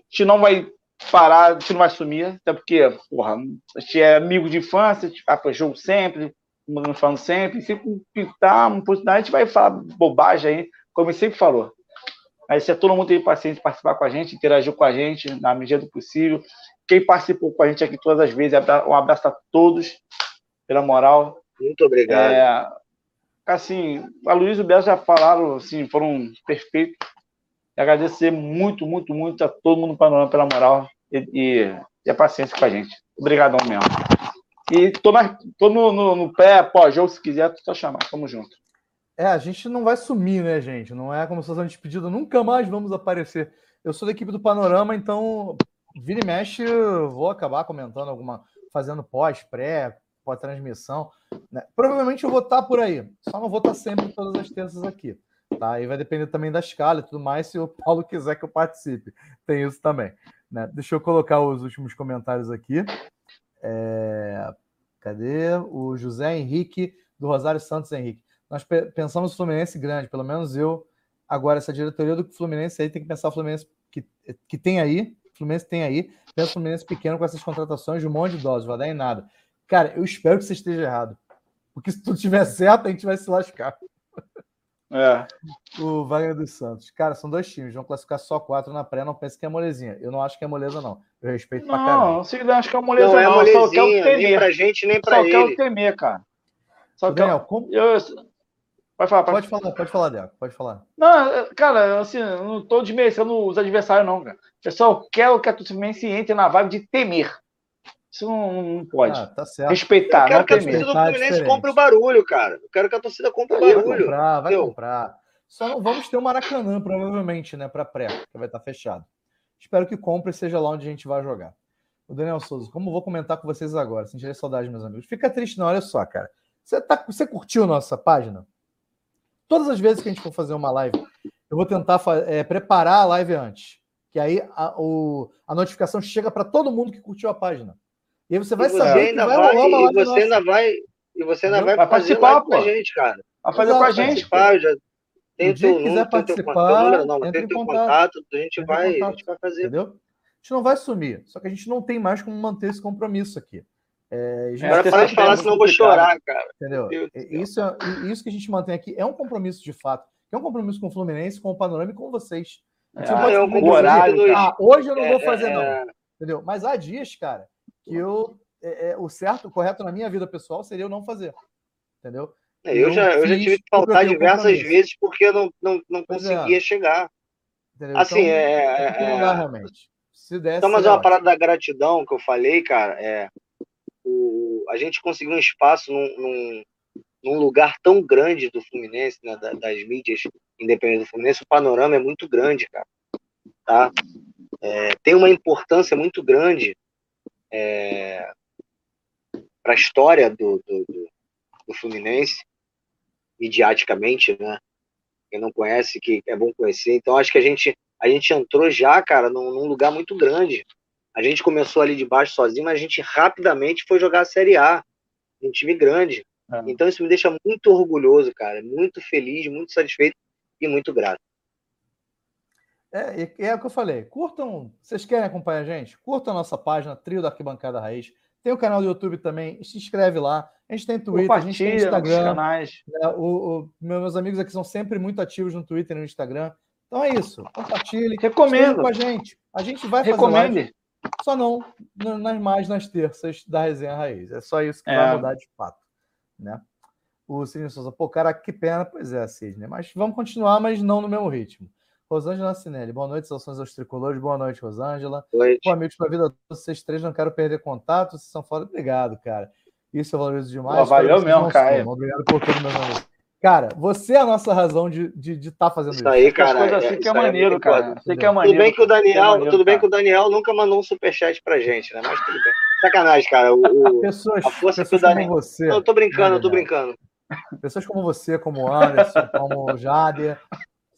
gente não vai parar, a gente não vai sumir, até porque, porra, a gente é amigo de infância, a gente jogo sempre, nos falando sempre, se pintar uma oportunidade, a gente vai falar bobagem aí, como sempre falou. Mas se é todo mundo tem paciência participar com a gente, interagir com a gente na medida do possível. Quem participou com a gente aqui todas as vezes, um abraço a todos, pela moral. Muito obrigado. É, assim, a Luiz e o Beto já falaram, assim, foram perfeitos. E agradecer muito, muito, muito a todo mundo no Panorama pela moral. e, e, e a paciência com a gente. Obrigadão mesmo. E tô, na, tô no, no, no pé, pós-jogo, se quiser, tu só chamar. Tamo junto. É, a gente não vai sumir, né, gente? Não é como se fosse uma despedida, nunca mais vamos aparecer. Eu sou da equipe do Panorama, então vira e mexe, vou acabar comentando alguma, fazendo pós, pré, pós-transmissão. Né? Provavelmente eu vou estar por aí, só não vou estar sempre todas as terças aqui. Tá? E vai depender também da escala e tudo mais, se o Paulo quiser que eu participe. Tem isso também. Né? Deixa eu colocar os últimos comentários aqui. É... Cadê? O José Henrique, do Rosário Santos Henrique. Nós pensamos o Fluminense grande, pelo menos eu. Agora, essa diretoria do Fluminense aí tem que pensar o Fluminense que, que tem aí. Fluminense tem aí. Pensa o Fluminense pequeno com essas contratações de um monte de doses, vai dar em nada. Cara, eu espero que você esteja errado. Porque se tudo estiver certo, a gente vai se lascar. É. O Wagner dos Santos. Cara, são dois times, vão classificar só quatro na pré. Não pense que é molezinha. Eu não acho que é moleza, não. Eu respeito não, pra caramba. Não, não acho que é moleza, não. É não. molezinha, só quer o temer. Nem pra gente, nem pra só ele. Só quer o temer, cara. Só Daniel, quer... como... Eu... Pode falar, pode, pode falar, pode falar, Deco, pode falar. Não, cara, assim, eu não tô desmerecendo os adversários, não, cara. Eu só quero que a Fluminense entre na vibe de temer. Isso não, não pode. Ah, tá certo. Respeitar, eu quero não que a torcida do Fluminense compre o barulho, cara. Eu quero que a torcida compre o barulho. Vai comprar, vai comprar. Só não vamos ter o Maracanã, provavelmente, né, para pré, que vai estar fechado. Espero que compre e seja lá onde a gente vai jogar. O Daniel Souza, como vou comentar com vocês agora? Sentirei saudade, meus amigos. Fica triste, não, olha só, cara. Você, tá, você curtiu nossa página? Todas as vezes que a gente for fazer uma live, eu vou tentar é, preparar a live antes. Que aí a, o, a notificação chega para todo mundo que curtiu a página. E aí você vai você saber que vai rolar uma live. E você ainda vai, e você ainda vai, vai participar com a gente, cara. Vai fazer com a gente. Já tem o dia que quiser participar, número, não, tem teu contato, a gente, vai, contato, a gente vai fazer. Entendeu? A gente não vai sumir, só que a gente não tem mais como manter esse compromisso aqui. É, Agora para de falar, senão eu vou chorar, cara. Entendeu? Isso, é, isso que a gente mantém aqui é um compromisso de fato. É um compromisso com o Fluminense, com o Panorama e com vocês. Ah, é um horário. Ah, hoje eu não vou é, fazer, é, não. Entendeu? Mas há dias, cara, que eu. É, o certo, o correto na minha vida pessoal seria eu não fazer. Entendeu? É, eu, já, eu já tive que faltar diversas vezes porque eu não, não, não é. conseguia é. chegar. Entendeu? Assim, então, é. é, lugar, realmente. Se desse, então, mas uma parada da gratidão que eu falei, cara, é. O, a gente conseguiu um espaço num, num, num lugar tão grande do Fluminense, né, das mídias independentes do Fluminense, o panorama é muito grande, cara. Tá? É, tem uma importância muito grande é, para a história do, do, do, Fluminense midiaticamente, né? Quem não conhece, que é bom conhecer. Então, acho que a gente, a gente entrou já, cara, num, num lugar muito grande. A gente começou ali de baixo sozinho, mas a gente rapidamente foi jogar a Série A, um time grande. É. Então, isso me deixa muito orgulhoso, cara, muito feliz, muito satisfeito e muito grato. É, é o que eu falei. Curtam, vocês querem acompanhar a gente? Curtam a nossa página, Trio da Arquibancada Raiz. Tem o canal do YouTube também, se inscreve lá. A gente tem Twitter, a gente tem Instagram. Canais. Né? O, o, meus amigos aqui são sempre muito ativos no Twitter e no Instagram. Então é isso. Compartilhe. Recomendo. com a gente. A gente vai fazer Recomende. Live, só não nas mais nas terças da Resenha Raiz. É só isso que é. vai mudar de fato. Né? O Sidney Souza, pô, cara, que pena. Pois é, Sidney. Mas vamos continuar, mas não no mesmo ritmo. Rosângela Cinelli, boa noite, saudações aos tricolores, boa noite, Rosângela. Noite. Boa noite para a vida vocês três, não quero perder contato, vocês são foda, obrigado, cara. Isso eu valorizo demais. Pô, valeu mesmo, cara. Obrigado por todo meu nome. Cara, você é a nossa razão de estar de, de tá fazendo isso. Isso aí, cara. Coisa assim é, que é maneiro, é cara. Você que é maneiro. Tudo bem que o Daniel, é maneiro, tudo bem que o Daniel nunca mandou um superchat pra gente, né? Mas tudo bem. Sacanagem, cara. O, o pessoas, a força pessoas que o Daniel. Como você, não, eu tô brincando, eu tô brincando. Pessoas como você, como o Anderson, como o Jader,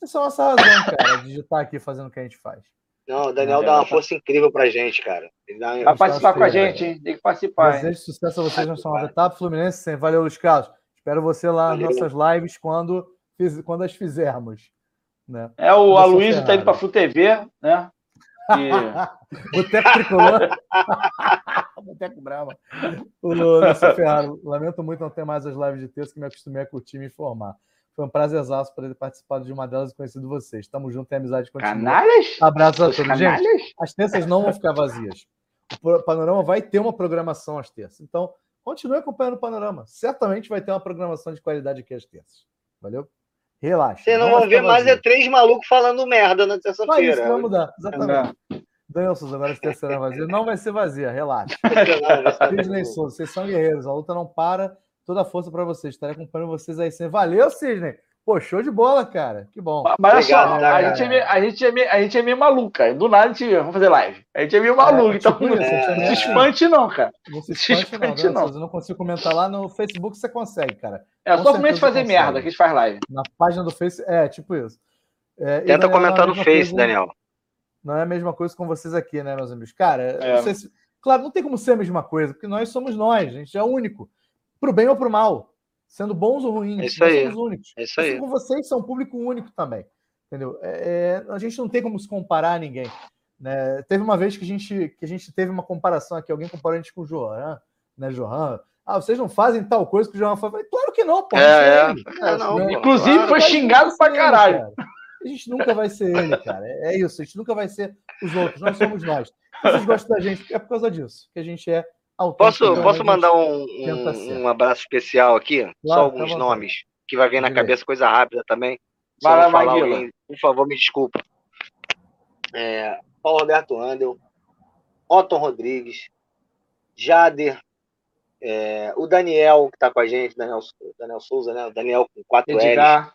essa é a nossa razão, cara, de estar aqui fazendo o que a gente faz. Não, o Daniel dá uma força incrível pra gente, cara. Ele dá... Vai participar com a gente, hein? Tem que participar. Desejo de sucesso a vocês na sua etapa. Fluminense, sim. Valeu, Luiz Carlos. Espero você lá Valeu. nas nossas lives quando, quando as fizermos. Né? É, o Aloysio tá indo pra Flu TV, né? E... Boteco Tricolor. Boteco Brava. O Lúcio Ferraro, lamento muito não ter mais as lives de texto que me acostumei a curtir e me informar. Foi um prazerzaço poder ter participado de uma delas e conhecido vocês. Tamo junto e amizade continua. Canalhas? Abraços a todos. Canalhas? Gente, as terças não vão ficar vazias. O Panorama vai ter uma programação às terças. Então, continue acompanhando o Panorama. Certamente vai ter uma programação de qualidade aqui às terças. Valeu? Relaxa. Vocês não, não vão ver mais é três malucos falando merda na terça-feira. Vai, isso vai mudar. Exatamente. Daniel Souza, agora essa terceira vazia. Não vai ser vazia, relaxa. Sidney Souza, vocês são guerreiros, a luta não para. Toda a força para vocês. Estarei acompanhando vocês aí sempre. Valeu, Sidney. Pô, show de bola, cara. Que bom. Mas olha só, a, gente é meio, a, gente é meio, a gente é meio maluca. Do nada a gente vamos fazer live. A gente é meio maluco, é, então tipo não, é, não se espante, não, cara. Não se espante, se espante não. não. Eu não consigo comentar lá no Facebook, você consegue, cara. É, só comente fazer merda que a gente faz live. Na página do Facebook, é, tipo isso. É, Tenta comentar no Face, coisa, Daniel. Não é a mesma coisa com vocês aqui, né, meus amigos? Cara, é. se, claro, não tem como ser a mesma coisa, porque nós somos nós, a gente é único. Pro bem ou pro mal sendo bons ou ruins. É isso aí. Somos únicos. É isso aí. Assim com vocês são um público único também. Entendeu? É, é, a gente não tem como se comparar a ninguém. Né? Teve uma vez que a, gente, que a gente teve uma comparação aqui, alguém comparou a gente com o Johan, né, Johan? Ah, vocês não fazem tal coisa que o Johan faz. Claro que não, pô. É, é. é não, né? Inclusive claro, foi xingado pra caralho. Ele, a gente nunca vai ser ele, cara. É isso, a gente nunca vai ser os outros, nós somos nós. Vocês gostam da gente, é por causa disso, que a gente é Posso, posso mandar um, um, um, abraço especial aqui? Claro, Só alguns nomes, que vai vir na cabeça coisa rápida também. Vai lá, falar alguém, por favor, me desculpa. É, Paulo Roberto Andel, Otton Rodrigues, Jader, é, o Daniel, que está com a gente, Daniel, Daniel Souza, né? O Daniel com 4 Edgar.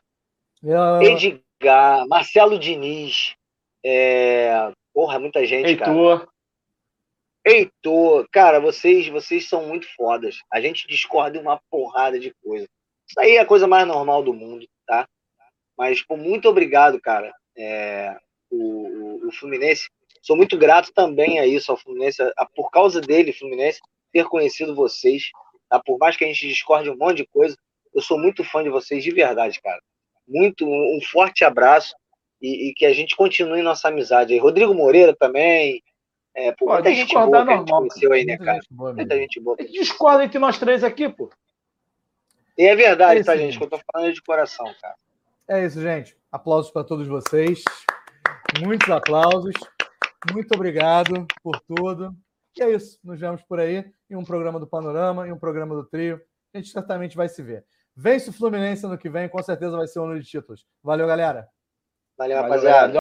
L's. Edgar, Marcelo Diniz, é, porra, muita gente, Heitor. cara. Heitor, cara, vocês, vocês são muito fodas. A gente discorda uma porrada de coisa. Isso aí é a coisa mais normal do mundo, tá? Mas, pô, muito obrigado, cara. É, o, o, o, Fluminense, sou muito grato também a isso, ao Fluminense, a, a, por causa dele, Fluminense, ter conhecido vocês, tá? Por mais que a gente discorde um monte de coisa, eu sou muito fã de vocês de verdade, cara. Muito, um, um forte abraço e, e, que a gente continue nossa amizade aí. Rodrigo Moreira também, é, pô, muita gente boa que a gente conheceu aí, né, cara? Boa, muita gente boa. Discorda entre nós três aqui, pô. E é verdade, é tá, gente? Que eu tô falando de coração, cara. É isso, gente. Aplausos para todos vocês. Muitos aplausos. Muito obrigado por tudo. E é isso. Nos vemos por aí em um programa do Panorama, em um programa do Trio. A gente certamente vai se ver. Vence o Fluminense ano que vem, com certeza vai ser um ano de títulos. Valeu, galera. Valeu, rapaziada.